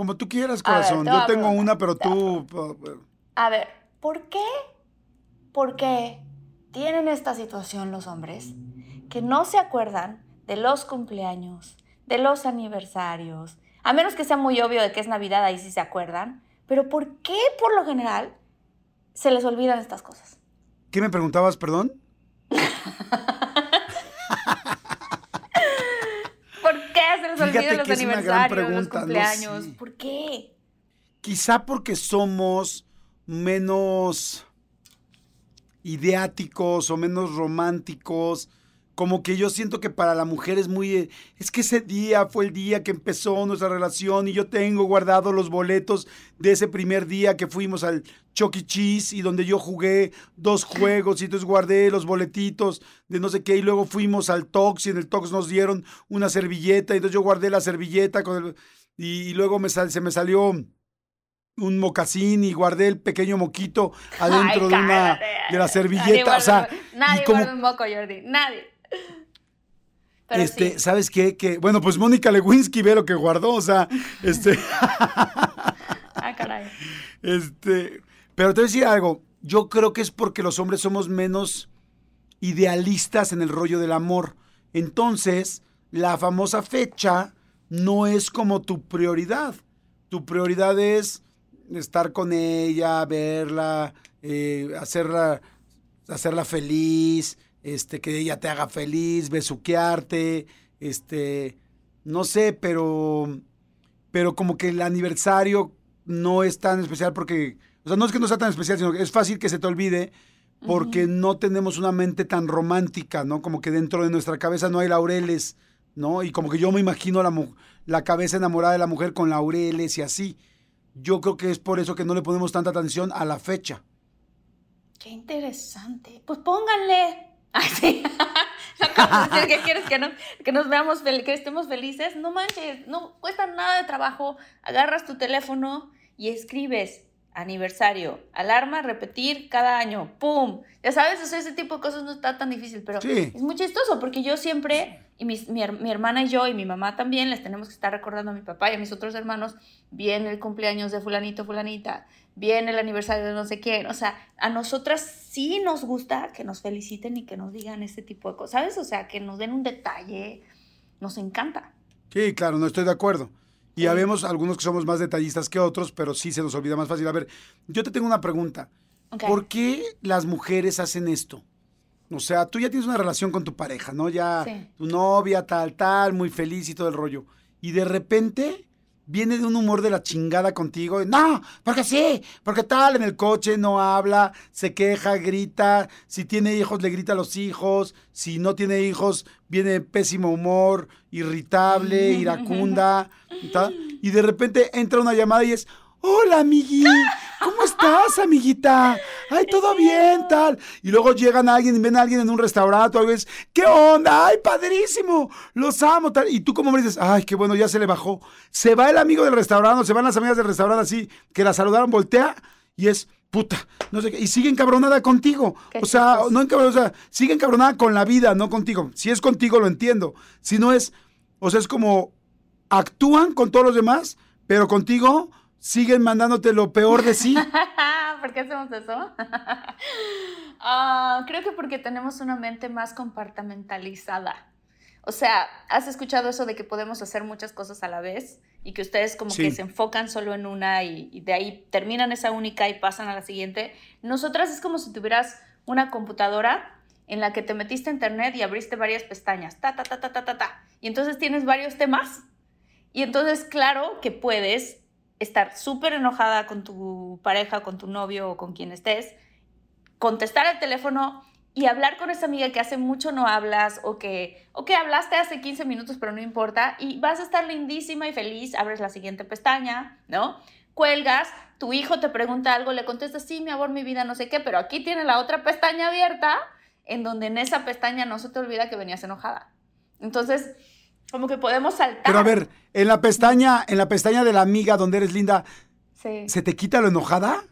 Speaker 1: Como tú quieras,
Speaker 2: ver,
Speaker 1: corazón. Yo tengo una, pero tú...
Speaker 2: A ver, ¿por qué? ¿Por qué tienen esta situación los hombres que no se acuerdan de los cumpleaños, de los aniversarios? A menos que sea muy obvio de que es Navidad, ahí sí se acuerdan. Pero ¿por qué por lo general se les olvidan estas cosas?
Speaker 1: ¿Qué me preguntabas, perdón?
Speaker 2: ¿Por qué se les olvidan los aniversarios, los
Speaker 1: pregunta, no
Speaker 2: cumpleaños?
Speaker 1: sé.
Speaker 2: ¿Por qué?
Speaker 1: Quizá porque somos menos ideáticos o menos románticos. Como que yo siento que para la mujer es muy... eh, Es que ese día fue el día que empezó nuestra relación y yo tengo guardados los boletos de ese primer día que fuimos al Chuck E. Cheese y donde yo jugué dos juegos y entonces guardé los boletitos de no sé qué y luego fuimos al Tox y en el Tox nos dieron una servilleta y entonces yo guardé la servilleta con el- y, y luego me sal- se me salió un mocasín y guardé el pequeño moquito adentro
Speaker 2: Ay,
Speaker 1: de una de la
Speaker 2: Nadie
Speaker 1: servilleta, o sea,
Speaker 2: nadie
Speaker 1: y como
Speaker 2: guarda un moco, Jordi, nadde. Pero
Speaker 1: este,
Speaker 2: sí.
Speaker 1: ¿sabes qué? Que bueno, pues Mónica Lewinsky ve lo que guardó, o sea, este
Speaker 2: Ah, caray.
Speaker 1: este, pero te voy a decir algo, yo creo que es porque los hombres somos menos idealistas en el rollo del amor. Entonces, la famosa fecha no es como tu prioridad. Tu prioridad es estar con ella, verla, eh, hacerla, hacerla feliz, este, que ella te haga feliz, besuquearte, este, no sé, pero, pero como que el aniversario no es tan especial porque, o sea, no es que no sea tan especial, sino que es fácil que se te olvide porque no tenemos una mente tan romántica, ¿no? Como que dentro de nuestra cabeza no hay laureles, ¿no? Y como que yo me imagino la, la cabeza enamorada de la mujer con laureles y así. Yo creo que es por eso que no le ponemos tanta atención a la fecha.
Speaker 2: Qué interesante. Pues pónganle. Ay, sí. Decir que quieres que nos, que nos veamos, que estemos felices. No manches, no cuesta nada de trabajo. Agarras tu teléfono y escribes aniversario, alarma, repetir cada año, ¡pum! Ya sabes, o sea, ese tipo de cosas no está tan difícil, pero
Speaker 1: Sí.
Speaker 2: es muy chistoso porque yo siempre, y mis- mi, mi hermana y yo y mi mamá también, les tenemos que estar recordando a mi papá y a mis otros hermanos, viene el cumpleaños de fulanito, fulanita, viene el aniversario de no sé quién, o sea, a nosotras sí nos gusta que nos feliciten y que nos digan ese tipo de cosas, ¿sabes? O sea, que nos den un detalle, nos encanta.
Speaker 1: Sí, claro, no estoy de acuerdo. Y
Speaker 2: Sí.
Speaker 1: habemos algunos que somos más detallistas que otros, pero sí se nos olvida más fácil. A ver, yo te tengo una pregunta. ¿Por qué las mujeres hacen esto? O sea, tú ya tienes una relación con tu pareja, ¿no? Ya
Speaker 2: Sí.
Speaker 1: tu novia, tal, tal, muy feliz y todo el rollo. Y de repente viene de un humor de la chingada contigo. no, porque sí, porque tal, en el coche no habla, se queja, grita. Si tiene hijos, le grita a los hijos. Si no tiene hijos, viene de pésimo humor, irritable, iracunda. y tal. Y de repente entra una llamada y es, hola, amigui, ¿cómo estás, amiguita? Ay, todo bien, tal. Y luego llegan a alguien y ven a alguien en un restaurante o algo y es, ¿qué onda? Ay, padrísimo, los amo, tal. Y tú como me dices, ay, qué bueno, ya se le bajó. Se va el amigo del restaurante, o se van las amigas del restaurante así, que la saludaron, voltea y es, puta, no sé qué, y sigue encabronada contigo. O sea, no encabronada, o sea, sigue encabronada con la vida, no contigo. Si es contigo, lo entiendo. Si no es, o sea, es como actúan con todos los demás, pero contigo siguen mandándote lo peor de sí.
Speaker 2: ¿Por qué hacemos eso? Ah, creo que porque tenemos una mente más compartimentalizada. O sea, ¿has escuchado eso de que podemos hacer muchas cosas a la vez? Y que ustedes como
Speaker 1: Sí.
Speaker 2: que se enfocan solo en una y, y de ahí terminan esa única y pasan a la siguiente. Nosotras es como si tuvieras una computadora en la que te metiste a internet y abriste varias pestañas. Ta, ta, ta, ta, ta, ta, ta. Y entonces tienes varios temas. Y entonces, claro que puedes estar súper enojada con tu pareja, con tu novio o con quien estés, contestar el teléfono y hablar con esa amiga que hace mucho no hablas o que, o que hablaste hace 15 minutos pero no importa y vas a estar lindísima y feliz, abres la siguiente pestaña, ¿no? Cuelgas, tu hijo te pregunta algo, le contestas, sí, mi amor, mi vida, no sé qué, pero aquí tiene la otra pestaña abierta en donde en esa pestaña no se te olvida que venías enojada. Entonces, como que podemos saltar.
Speaker 1: Pero a ver, en la pestaña, en la pestaña de la amiga donde eres linda,
Speaker 2: Sí.
Speaker 1: ¿se te quita lo enojada?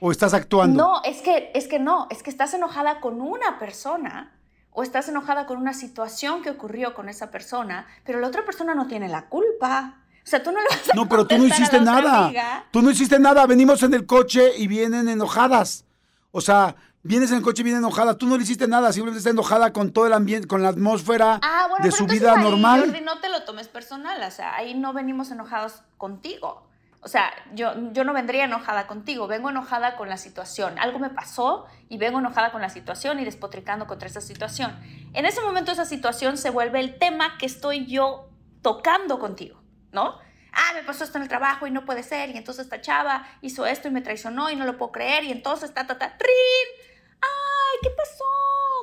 Speaker 1: ¿O estás actuando?
Speaker 2: No, es que, es que no, es que estás enojada con una persona o estás enojada con una situación que ocurrió con esa persona, pero la otra persona no tiene la culpa. O sea, tú no le vas a
Speaker 1: No, pero tú no hiciste nada.
Speaker 2: amiga.
Speaker 1: Tú no hiciste nada. Venimos en el coche y vienen enojadas. O sea, vienes en el coche y vienen enojada. Tú no le hiciste nada. Simplemente está enojada con todo el ambiente, con la atmósfera
Speaker 2: Ah, bueno,
Speaker 1: de
Speaker 2: pero
Speaker 1: su vida
Speaker 2: ahí,
Speaker 1: normal.
Speaker 2: Jordi, no te lo tomes personal, o sea, ahí no venimos enojados contigo. O sea, yo, yo no vendría enojada contigo, vengo enojada con la situación. Algo me pasó y vengo enojada con la situación y despotricando contra esa situación. En ese momento esa situación se vuelve el tema que estoy yo tocando contigo, ¿no? Ah, me pasó esto en el trabajo y no puede ser, y entonces esta chava hizo esto y me traicionó y no lo puedo creer, y entonces ta, ta, ta, ¡trin! ¡Ay, qué pasó!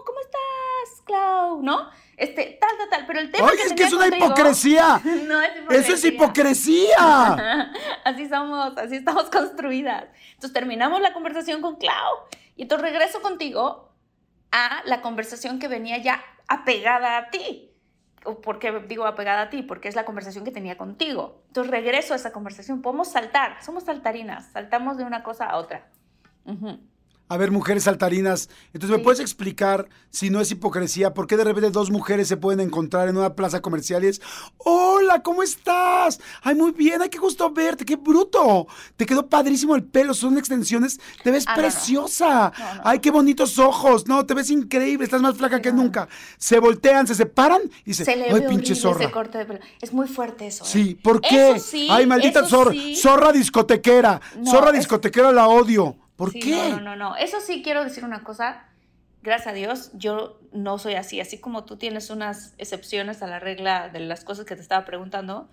Speaker 2: ¿Cómo estás, Clau? ¿No? Este, tal, tal, tal, pero el tema
Speaker 1: Oye,
Speaker 2: que
Speaker 1: es que es una
Speaker 2: contigo-
Speaker 1: hipocresía.
Speaker 2: no es hipocresía.
Speaker 1: Eso es hipocresía.
Speaker 2: así somos, así estamos construidas. Entonces terminamos la conversación con Clau y entonces regreso contigo a la conversación que venía ya apegada a ti. ¿O ¿Por qué digo apegada a ti? Porque es la conversación que tenía contigo. Entonces regreso a esa conversación. Podemos saltar, somos saltarinas, saltamos de una cosa a otra. Ujú.
Speaker 1: A ver, mujeres saltarinas. Entonces, ¿me
Speaker 2: Sí.
Speaker 1: puedes explicar, si no es hipocresía, por qué de repente dos mujeres se pueden encontrar en una plaza comercial y es, hola, ¿cómo estás? Ay, muy bien, ay, qué gusto verte, qué bruto. Te quedó padrísimo el pelo, son extensiones, te ves
Speaker 2: Ah, no.
Speaker 1: preciosa.
Speaker 2: No, no.
Speaker 1: Ay, qué bonitos ojos, no, te ves increíble, estás más flaca que nunca. Se voltean, se separan y dicen,
Speaker 2: Se le
Speaker 1: ay, pinche zorra.
Speaker 2: corte de pelo. Es muy fuerte eso. ¿eh?
Speaker 1: Sí, ¿por qué?
Speaker 2: Sí,
Speaker 1: Ay, maldita zorra,
Speaker 2: sí.
Speaker 1: zorra discotequera, zorra
Speaker 2: es-
Speaker 1: discotequera la odio. ¿Por
Speaker 2: Sí,
Speaker 1: qué?
Speaker 2: No, no, no, no. Eso sí quiero decir una cosa. Gracias a Dios, yo no soy así. Así como tú tienes unas excepciones a la regla de las cosas que te estaba preguntando,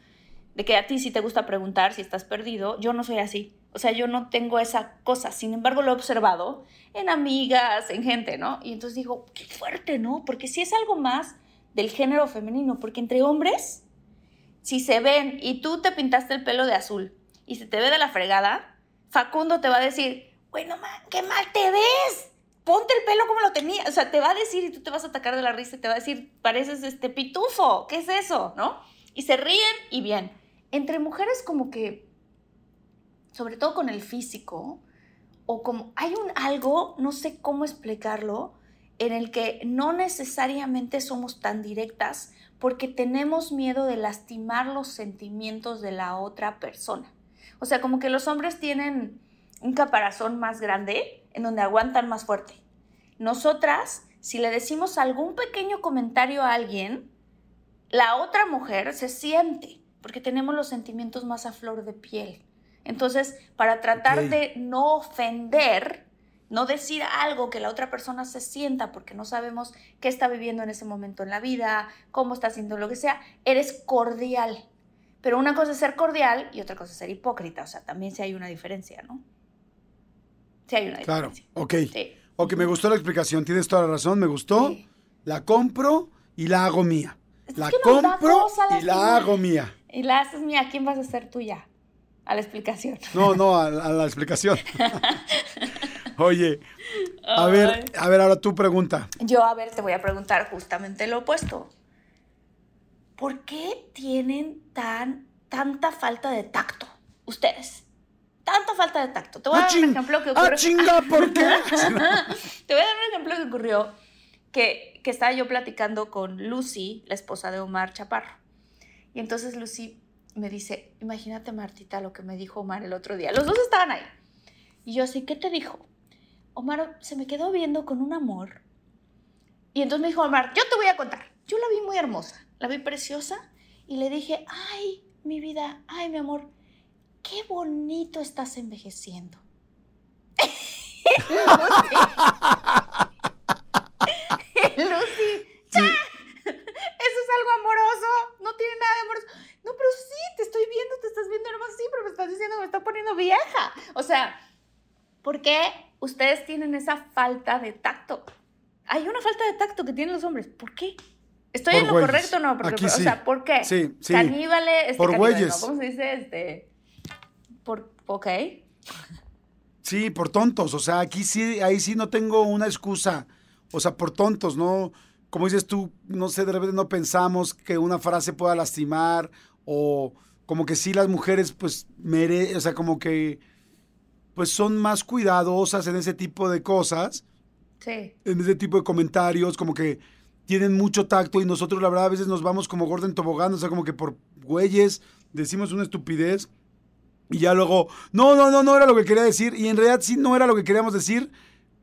Speaker 2: de que a ti sí te gusta preguntar si estás perdido, yo no soy así. O sea, yo no tengo esa cosa. Sin embargo, lo he observado en amigas, en gente, ¿no? Y entonces digo, qué fuerte, ¿no? Porque si es algo más del género femenino, porque entre hombres, si se ven y tú te pintaste el pelo de azul y se te ve de la fregada, Facundo te va a decir, bueno, man, qué mal te ves. Ponte el pelo como lo tenía. O sea, te va a decir y tú te vas a atacar de la risa y te va a decir, pareces este pitufo. ¿Qué es eso? ¿No? Y se ríen y bien. Entre mujeres como que, sobre todo con el físico, o como hay un algo, no sé cómo explicarlo, en el que no necesariamente somos tan directas porque tenemos miedo de lastimar los sentimientos de la otra persona. O sea, como que los hombres tienen un caparazón más grande en donde aguantan más fuerte. Nosotras, si le decimos algún pequeño comentario a alguien, la otra mujer se siente porque tenemos los sentimientos más a flor de piel. Entonces, para tratar de no ofender, no decir algo que la otra persona se sienta porque no sabemos qué está viviendo en ese momento en la vida, cómo está haciendo lo que sea, eres cordial. Pero una cosa es ser cordial y otra cosa es ser hipócrita. O sea, también sí hay una diferencia, ¿no? Sí hay una diferencia.
Speaker 1: Claro, ok. Ok, me gustó la explicación, tienes toda la razón, me gustó. La compro y la hago mía. la compro y la hago mía.
Speaker 2: Y la haces mía, ¿quién vas a ser tuya? A la explicación.
Speaker 1: No, no, a, la explicación. Oye, a ver, a ver, ahora tu pregunta.
Speaker 2: Yo, a ver, te voy a preguntar justamente lo opuesto. ¿Por qué tienen tan, tanta falta de tacto ustedes? Tanta falta de tacto. Te voy a dar un ejemplo que ocurrió.
Speaker 1: ¡Ah, chinga! ¿Por qué?
Speaker 2: te voy a dar un ejemplo que ocurrió que, que estaba yo platicando con Lucy, la esposa de Omar Chaparro. Y entonces Lucy me dice, imagínate Martita lo que me dijo Omar el otro día. Los dos estaban ahí. Y yo así, ¿qué te dijo? Omar se me quedó viendo con un amor. Y entonces me dijo Omar, yo te voy a contar. Yo la vi muy hermosa, la vi preciosa y le dije, ay, mi vida, ay, mi amor, qué bonito estás envejeciendo. Lucy, Eso es algo amoroso, no tiene nada de amoroso. No, pero sí, te estoy viendo, te estás viendo hermosa, sí, pero me estás diciendo que me está poniendo vieja. O sea, ¿por qué ustedes tienen esa falta de tacto? Hay una falta de tacto que tienen los hombres. ¿Por qué? ¿Estoy en lo correcto o no? Porque, O sea, ¿por qué?
Speaker 1: Sí, sí.
Speaker 2: Caníbales. Este,
Speaker 1: por güeyes.
Speaker 2: ¿Cómo se dice? Este. Por. Ok.
Speaker 1: Sí, por tontos. O sea, aquí sí, ahí sí no tengo una excusa. O sea, por tontos, ¿no? Como dices tú, no sé, de repente no pensamos que una frase pueda lastimar o como que sí las mujeres pues mere, o sea, como que pues son más cuidadosas en ese tipo de cosas.
Speaker 2: Sí.
Speaker 1: En ese tipo de comentarios, como que tienen mucho tacto y nosotros la verdad a veces nos vamos como gordo en tobogán, o sea, como que por güeyes decimos una estupidez y ya luego, no, no, no, no era lo que quería decir y en realidad sí no era lo que queríamos decir,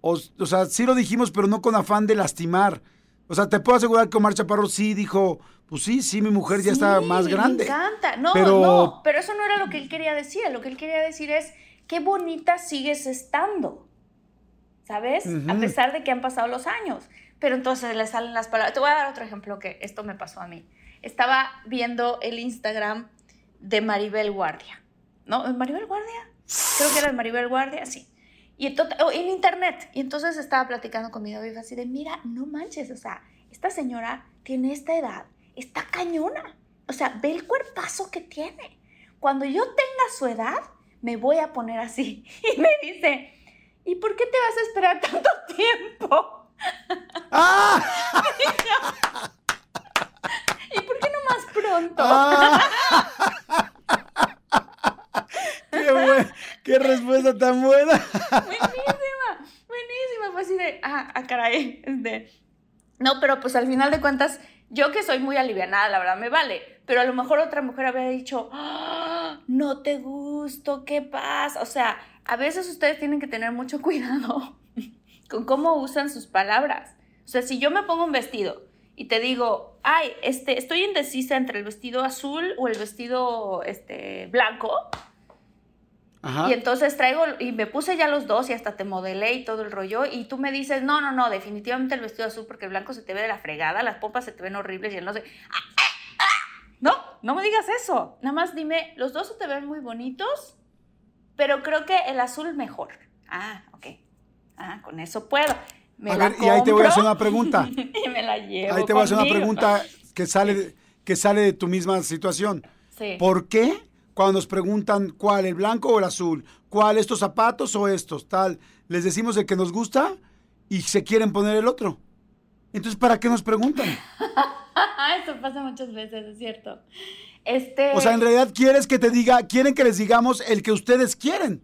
Speaker 1: o, o sea, sí lo dijimos, pero no con afán de lastimar. O sea, te puedo asegurar que Omar Chaparro sí dijo, pues sí, sí, mi mujer ya está más grande.
Speaker 2: Me encanta. No, pero... no, pero eso no era lo que él quería decir. Lo que él quería decir es, qué bonita sigues estando. ¿Sabes? A pesar de que han pasado los años. Pero entonces le salen las palabras. Te voy a dar otro ejemplo que esto me pasó a mí. Estaba viendo el Instagram de Maribel Guardia. ¿No? ¿Maribel Guardia? Creo que era de Maribel Guardia, sí. Y entonces, en internet. Y entonces estaba platicando con mi novio así de, mira, no manches, o sea, esta señora tiene esta edad, está cañona. O sea, ve el cuerpazo que tiene. Cuando yo tenga su edad, me voy a poner así. Y me dice, ¿y por qué te vas a esperar tanto tiempo? ¡Ah! ¿Y por qué no más pronto? ¡Ah!
Speaker 1: ¡Qué, respuesta tan buena!
Speaker 2: buenísima, buenísima. Fue así de, ah, ah caray. No, pero pues al final de cuentas, yo que soy muy alivianada, la verdad me vale. Pero a lo mejor otra mujer había dicho, ¡Ah! no te gusto, ¿qué pasa? O sea, a veces ustedes tienen que tener mucho cuidado con cómo usan sus palabras. O sea, si yo me pongo un vestido y te digo, ay, este, estoy indecisa entre el vestido azul o el vestido este, blanco, y entonces traigo, y me puse ya los dos y hasta te modelé y todo el rollo. Y tú me dices, no, no, no, definitivamente el vestido azul porque el blanco se te ve de la fregada, las pompas se te ven horribles y el no sé. ¡Ah, ah, ah! No, no me digas eso. Nada más dime, los dos se te ven muy bonitos, pero creo que el azul mejor. Ah, ok. Ah, con eso puedo. me
Speaker 1: A
Speaker 2: la
Speaker 1: ver, y ahí te voy a hacer una pregunta.
Speaker 2: y me la llevo
Speaker 1: Ahí te voy a hacer una pregunta que sale, que sale de tu misma situación.
Speaker 2: Sí.
Speaker 1: ¿Por qué cuando nos preguntan cuál, el blanco o el azul? ¿Cuál, estos zapatos o estos? Tal. Les decimos el que nos gusta y se quieren poner el otro. Entonces, ¿para qué nos preguntan?
Speaker 2: Eso pasa muchas veces, es cierto. Este,
Speaker 1: O sea, en realidad quieres que te diga, quieren que les digamos el que ustedes quieren.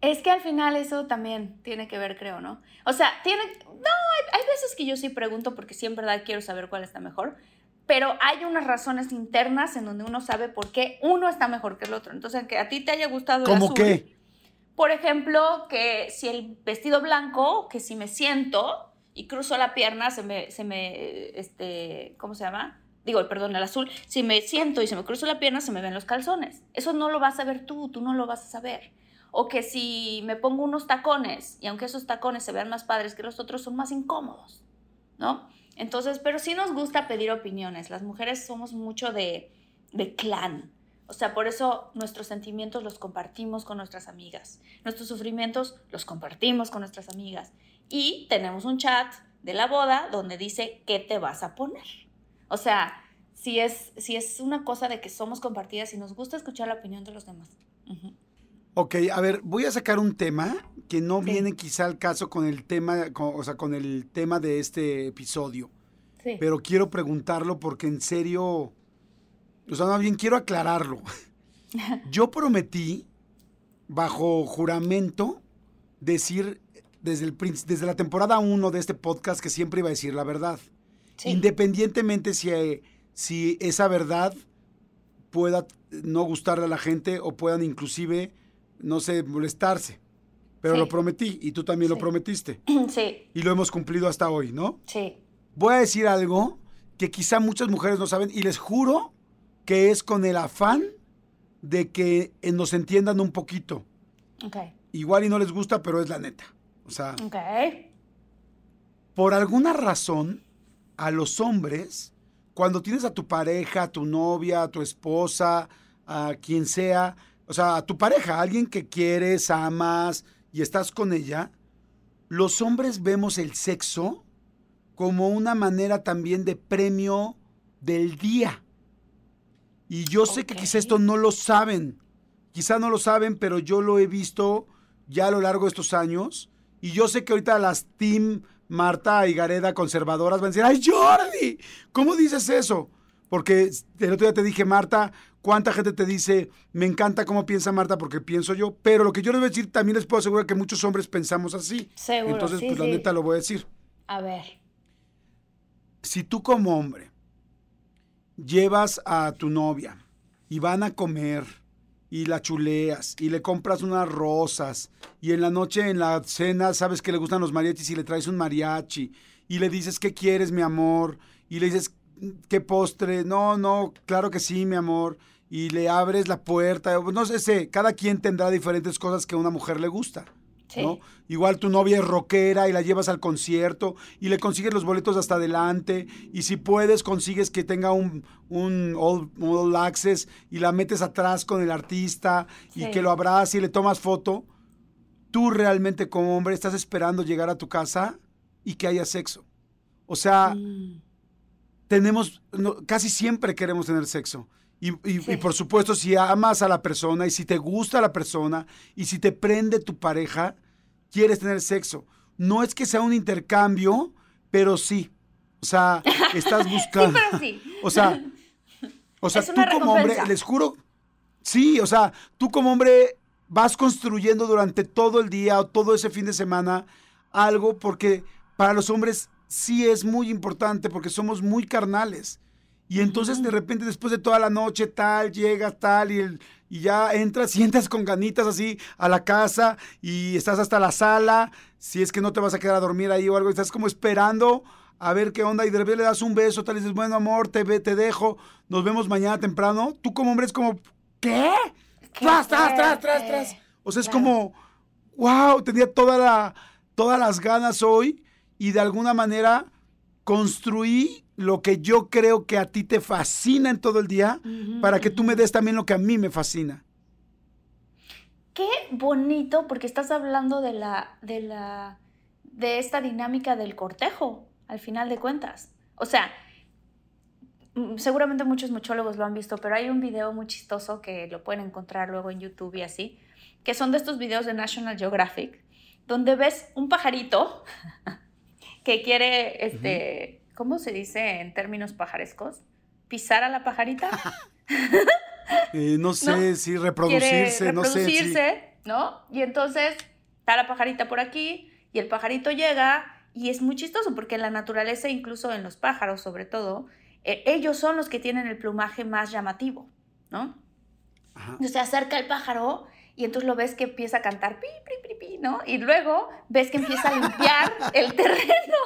Speaker 2: es que al final eso también tiene que ver, creo, ¿no? O sea, tiene... No, hay, hay veces que yo sí pregunto porque sí en verdad quiero saber cuál está mejor, pero hay unas razones internas en donde uno sabe por qué uno está mejor que el otro. Entonces, que a ti te haya gustado el
Speaker 1: ¿Cómo
Speaker 2: azul,
Speaker 1: qué?
Speaker 2: Por ejemplo, que si el vestido blanco, que si me siento y cruzo la pierna, se me, se me, este, ¿cómo se llama? Digo, perdón, el azul, si me siento y se me cruzo la pierna, se me ven los calzones. Eso no lo vas a ver tú, tú no lo vas a saber. O que si me pongo unos tacones, y aunque esos tacones se vean más padres que los otros, son más incómodos, ¿no? Entonces, pero sí nos gusta pedir opiniones. Las mujeres somos mucho de, de clan. O sea, por eso nuestros sentimientos los compartimos con nuestras amigas. Nuestros sufrimientos los compartimos con nuestras amigas. Y tenemos un chat de la boda donde dice qué te vas a poner. O sea, si es, si es una cosa de que somos compartidas y nos gusta escuchar la opinión de los demás. Ujú.
Speaker 1: Ok, a ver, voy a sacar un tema que no
Speaker 2: Sí.
Speaker 1: viene quizá al caso con el tema, con- o sea, con el tema de este episodio.
Speaker 2: Sí.
Speaker 1: pero quiero preguntarlo porque en serio, o sea, más bien quiero aclararlo. Yo prometí, bajo juramento, decir desde, el, desde la temporada 1 de este podcast que siempre iba a decir la verdad.
Speaker 2: Sí.
Speaker 1: Independientemente si, eh, si esa verdad pueda no gustarle a la gente o puedan inclusive, no sé, molestarse. Pero
Speaker 2: Sí.
Speaker 1: lo prometí y tú también lo prometiste.
Speaker 2: Sí,
Speaker 1: Y lo hemos cumplido hasta hoy, ¿no?
Speaker 2: sí.
Speaker 1: voy a decir algo que quizá muchas mujeres no saben y les juro que es con el afán de que eh, nos entiendan un poquito.
Speaker 2: Ok.
Speaker 1: Igual y no les gusta, pero es la neta. O sea,
Speaker 2: Ok.
Speaker 1: por alguna razón, a los hombres, cuando tienes a tu pareja, a tu novia, a tu esposa, a quien sea, o sea, a tu pareja, a alguien que quieres, amas y estás con ella, los hombres vemos el sexo como una manera también de premio del día. Y yo sé que quizá esto no lo saben, quizá no lo saben, pero yo lo he visto ya a lo largo de estos años. Y yo sé que ahorita las team Marta y Gareda conservadoras van a decir, ¡ay, Jordi! ¿Cómo dices eso? Porque el otro día te dije, Marta, ¿cuánta gente te dice, me encanta cómo piensa Marta porque pienso yo? Pero lo que yo les voy a decir, también les puedo asegurar que muchos hombres pensamos así.
Speaker 2: Seguro,
Speaker 1: Entonces,
Speaker 2: sí,
Speaker 1: pues la neta lo voy a decir.
Speaker 2: A ver.
Speaker 1: Si tú como hombre llevas a tu novia y van a comer y la chuleas y le compras unas rosas y en la noche en la cena sabes que le gustan los mariachis y le traes un mariachi y le dices qué quieres mi amor y le dices qué postre no no claro que sí mi amor y le abres la puerta no sé, sé cada quien tendrá diferentes cosas que a una mujer le gusta
Speaker 2: Sí.
Speaker 1: ¿no? Igual tu novia es rockera y la llevas al concierto y le consigues los boletos hasta adelante y si puedes consigues que tenga un, un all, all access y la metes atrás con el artista y que lo abraza y le tomas foto. Tú realmente como hombre estás esperando llegar a tu casa y que haya sexo. O sea. Tenemos, no, casi siempre queremos tener sexo. Y, y-
Speaker 2: Sí.
Speaker 1: y por supuesto, si amas a la persona y si te gusta la persona y si te prende tu pareja, quieres tener sexo. No es que sea un intercambio, pero sí. O sea, estás buscando.
Speaker 2: Sí, pero sí.
Speaker 1: O sea, o sea tú como hombre, les juro, sí, o sea, tú como hombre vas construyendo durante todo el día o todo ese fin de semana algo porque para los hombres sí es muy importante porque somos muy carnales. Y entonces de repente después de toda la noche tal, llegas tal y, el- y ya entras y entras con ganitas así a la casa y estás hasta la sala, si es que no te vas a quedar a dormir ahí o algo, estás como esperando a ver qué onda y de repente le das un beso, tal y dices, bueno amor, te, ve- te dejo, nos vemos mañana temprano. Tú como hombre es como, ¿qué? Tras, tras, tras, tras, tras. O sea, es como, wow, tenía toda la, todas las ganas hoy y de alguna manera construí lo que yo creo que a ti te fascina en todo el día para que tú me des también lo que a mí me fascina.
Speaker 2: Qué bonito, porque estás hablando de la, de la, de esta dinámica del cortejo, al final de cuentas. O sea, mm, seguramente muchos muchólogos lo han visto, pero hay un video muy chistoso que lo pueden encontrar luego en YouTube y así, que son de estos videos de National Geographic, donde ves un pajarito que quiere, este, ¿cómo se dice en términos pajarescos? Pisar a la pajarita.
Speaker 1: Eh, no sé si reproducirse, no sé.
Speaker 2: Reproducirse, ¿no? Y entonces está la pajarita por aquí y el pajarito llega y es muy chistoso porque en la naturaleza, incluso en los pájaros sobre todo, eh, ellos son los que tienen el plumaje más llamativo, ¿no? Entonces se acerca el pájaro y entonces lo ves que empieza a cantar pi, pi, pi, pi, ¿no? Y luego ves que empieza a limpiar el terreno.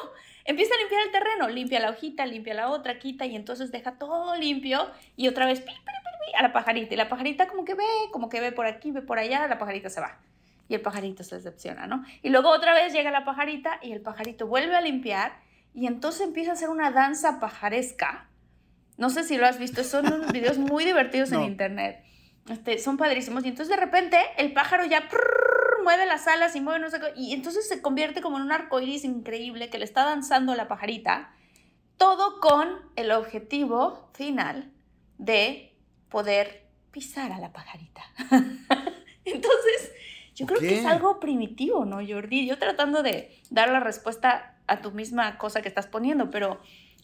Speaker 2: Empieza a limpiar el terreno, limpia la hojita, limpia la otra, quita y entonces deja todo limpio y otra vez pi, pi, pi, a la pajarita. Y la pajarita como que ve, como que ve por aquí, ve por allá, la pajarita se va. Y el pajarito se decepciona, ¿no? Y luego otra vez llega la pajarita y el pajarito vuelve a limpiar y entonces empieza a hacer una danza pajaresca. No sé si lo has visto, son unos videos muy divertidos en internet. Este, son padrísimos. Y entonces de repente el pájaro ya mueve las alas y mueve no sé qué. Y entonces se convierte como en un arco iris increíble que le está danzando la pajarita. Todo con el objetivo final de poder pisar a la pajarita. entonces, yo creo que es algo primitivo, ¿no, Jordi? Yo tratando de dar la respuesta a tu misma cosa que estás poniendo, pero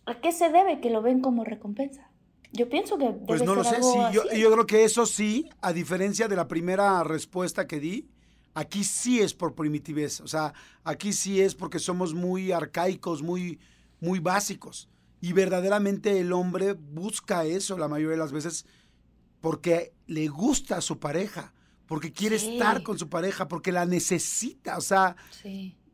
Speaker 2: ¿a qué se debe que lo ven como recompensa? Yo pienso que... Debe
Speaker 1: pues no lo sé, sí, yo, yo, creo que eso sí, a diferencia de la primera respuesta que di, aquí sí es por primitivez, o sea, aquí sí es porque somos muy arcaicos, muy, muy básicos. Y verdaderamente el hombre busca eso la mayoría de las veces porque le gusta a su pareja, porque quiere estar con su pareja, porque la necesita. O sea,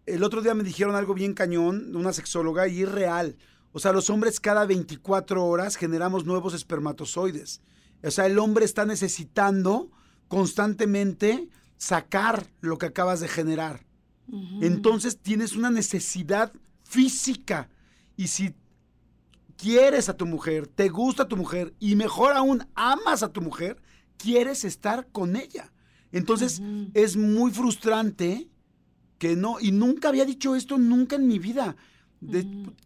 Speaker 1: el otro día me dijeron algo bien cañón, una sexóloga, y es real. O sea, los hombres cada 24 horas generamos nuevos espermatozoides. O sea, el hombre está necesitando constantemente sacar lo que acabas de generar. Entonces tienes una necesidad física. Y si quieres a tu mujer, te gusta tu mujer y mejor aún amas a tu mujer, quieres estar con ella. Entonces es muy frustrante que no, y nunca había dicho esto nunca en mi vida.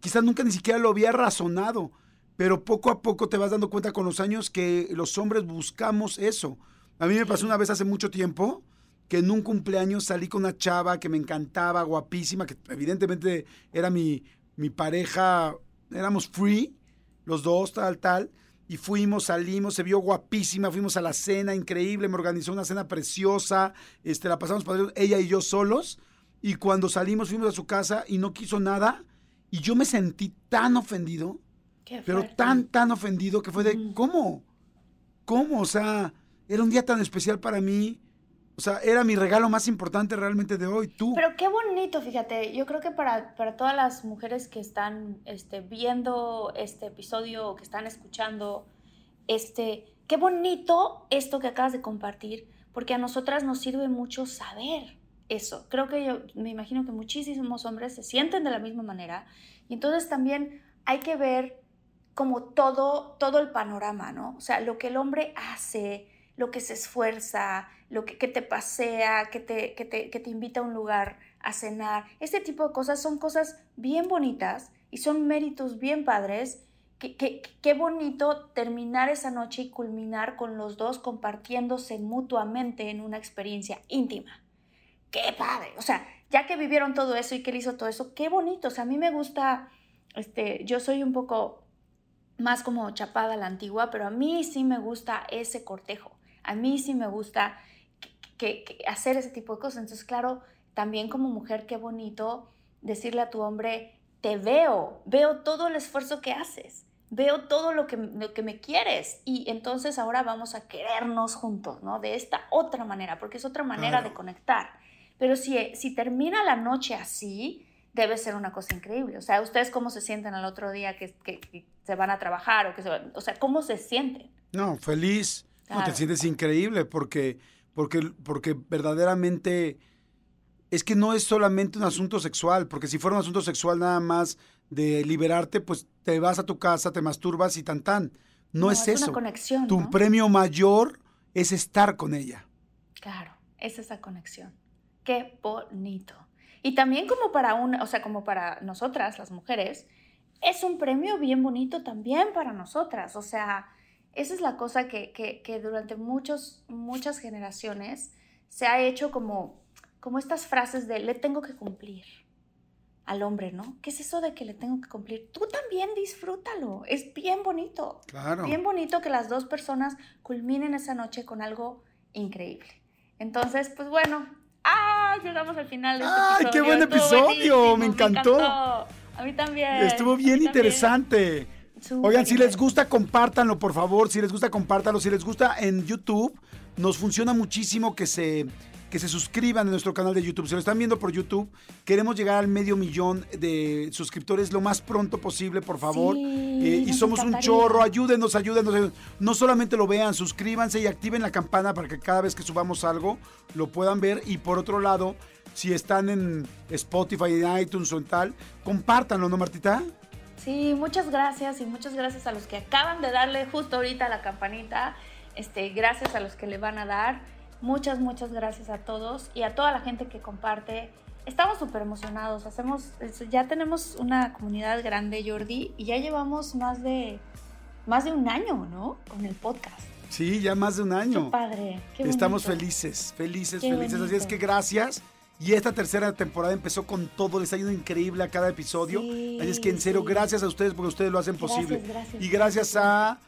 Speaker 1: Quizás nunca ni siquiera lo había razonado, pero poco a poco te vas dando cuenta con los años que los hombres buscamos eso. A mí me pasó una vez hace mucho tiempo que en un cumpleaños salí con una chava que me encantaba, guapísima, que evidentemente era mi, mi pareja, éramos free, los dos, tal, tal. Y fuimos, salimos, se vio guapísima, fuimos a la cena, increíble, me organizó una cena preciosa, este, la pasamos ella y yo solos. Y cuando salimos, fuimos a su casa y no quiso nada. Y yo me sentí tan ofendido, pero tan, tan ofendido que fue de, ¿cómo? ¿Cómo? O sea, era un día tan especial para mí. O sea, era mi regalo más importante realmente de hoy, tú.
Speaker 2: Pero qué bonito, fíjate. Yo creo que para, para todas las mujeres que están este, viendo este episodio o que están escuchando, este, qué bonito esto que acabas de compartir, porque a nosotras nos sirve mucho saber eso. Creo que yo me imagino que muchísimos hombres se sienten de la misma manera y entonces también hay que ver como todo, todo el panorama, ¿no? O sea, lo que el hombre hace, lo que se esfuerza, lo que, te pasea, que te, que, te, que te invita a un lugar a cenar, este tipo de cosas son cosas bien bonitas y son méritos bien padres. Qué bonito terminar esa noche y culminar con los dos compartiéndose mutuamente en una experiencia íntima qué padre. O sea, ya que vivieron todo eso y que él hizo todo eso, qué bonito. O sea, a mí me gusta, este, yo soy un poco más como chapada a la antigua, pero a mí sí me gusta ese cortejo. A mí sí me gusta que, hacer ese tipo de cosas. Entonces, claro, también como mujer, qué bonito decirle a tu hombre, te veo, veo todo el esfuerzo que haces, veo todo lo que, lo que me quieres y entonces ahora vamos a querernos juntos, ¿no? De esta otra manera, porque es otra manera de conectar. Pero si, si termina la noche así, debe ser una cosa increíble. O sea, ¿ustedes cómo se sienten al otro día que, que, se van a trabajar? O, que se o sea, ¿cómo se sienten?
Speaker 1: No, feliz. No, te sientes increíble porque, porque, porque verdaderamente es que no es solamente un asunto sexual, porque si fuera un asunto sexual nada más de liberarte, pues te vas a tu casa, te masturbas y tan tan. No, es, eso. Una
Speaker 2: conexión.
Speaker 1: Tu premio mayor es estar con ella.
Speaker 2: Claro, es esa conexión. Qué bonito. Y también como para una, o sea, como para nosotras, las mujeres, es un premio bien bonito también para nosotras. O sea, esa es la cosa que, que, que durante muchos, muchas generaciones se ha hecho como, como estas frases de le tengo que cumplir al hombre, ¿no? ¿Qué es eso de que le tengo que cumplir? Tú también disfrútalo, es bien bonito.
Speaker 1: Claro.
Speaker 2: Bien bonito que las dos personas culminen esa noche con algo increíble. Entonces, pues bueno, ¡ah! Llegamos al final de este
Speaker 1: ¡Ay,
Speaker 2: episodio.
Speaker 1: qué buen episodio!
Speaker 2: buenísimo,
Speaker 1: Me encantó.
Speaker 2: A mí también.
Speaker 1: Estuvo bien
Speaker 2: también.
Speaker 1: interesante. Oigan, si les gusta, compártanlo, por favor. Si les gusta, compártanlo. Si les gusta en YouTube, nos funciona muchísimo que se, que se suscriban a nuestro canal de YouTube. Si lo están viendo por YouTube, queremos llegar al medio millón de suscriptores lo más pronto posible, por favor.
Speaker 2: Sí,
Speaker 1: Eh, y somos un chorro. Ayúdenos, ayúdenos, ayúdenos. No solamente lo vean, suscríbanse y activen la campana para que cada vez que subamos algo lo puedan ver. Y por otro lado, si están en Spotify, en iTunes o en tal, compártanlo, ¿no, Martita?
Speaker 2: Sí, muchas gracias y muchas gracias a los que acaban de darle justo ahorita a la campanita. Este, gracias a los que le van a dar. Muchas, muchas gracias a todos y a toda la gente que comparte. Estamos súper emocionados. Hacemos, ya tenemos una comunidad grande, Jordi, y ya llevamos más de, más de un año, ¿no? Con el podcast.
Speaker 1: Sí, ya más de un año.
Speaker 2: Qué padre. Qué
Speaker 1: Estamos felices, felices,
Speaker 2: Qué
Speaker 1: felices. Así es que gracias. Y esta tercera temporada empezó con todo, les ha ido increíble a cada episodio.
Speaker 2: Sí,
Speaker 1: Así es que en serio,
Speaker 2: sí.
Speaker 1: gracias a ustedes porque ustedes lo hacen
Speaker 2: Gracias,
Speaker 1: posible.
Speaker 2: gracias,
Speaker 1: y gracias a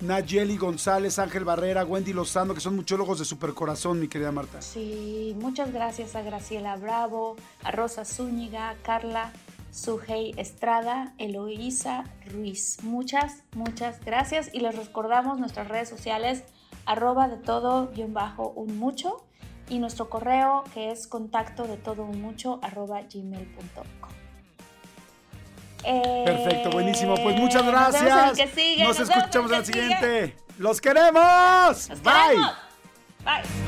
Speaker 1: Nayeli González, Ángel Barrera, Wendy Lozano, que son muchólogos de Supercorazón, mi querida Marta.
Speaker 2: Sí, muchas gracias a Graciela Bravo, a Rosa Zúñiga, Carla, Sujei Estrada, Eloísa Ruiz. Muchas, muchas gracias y les recordamos nuestras redes sociales arroba de todo guion bajo un mucho y nuestro correo que es contacto de todo un mucho arroba gmail.com. Eh,
Speaker 1: Perfecto, buenísimo. Pues muchas
Speaker 2: nos vemos
Speaker 1: gracias.
Speaker 2: en el que sigue,
Speaker 1: Nos escuchamos en el
Speaker 2: sigue.
Speaker 1: siguiente. ¡Los queremos!
Speaker 2: ¡Los
Speaker 1: Bye.
Speaker 2: queremos! Bye.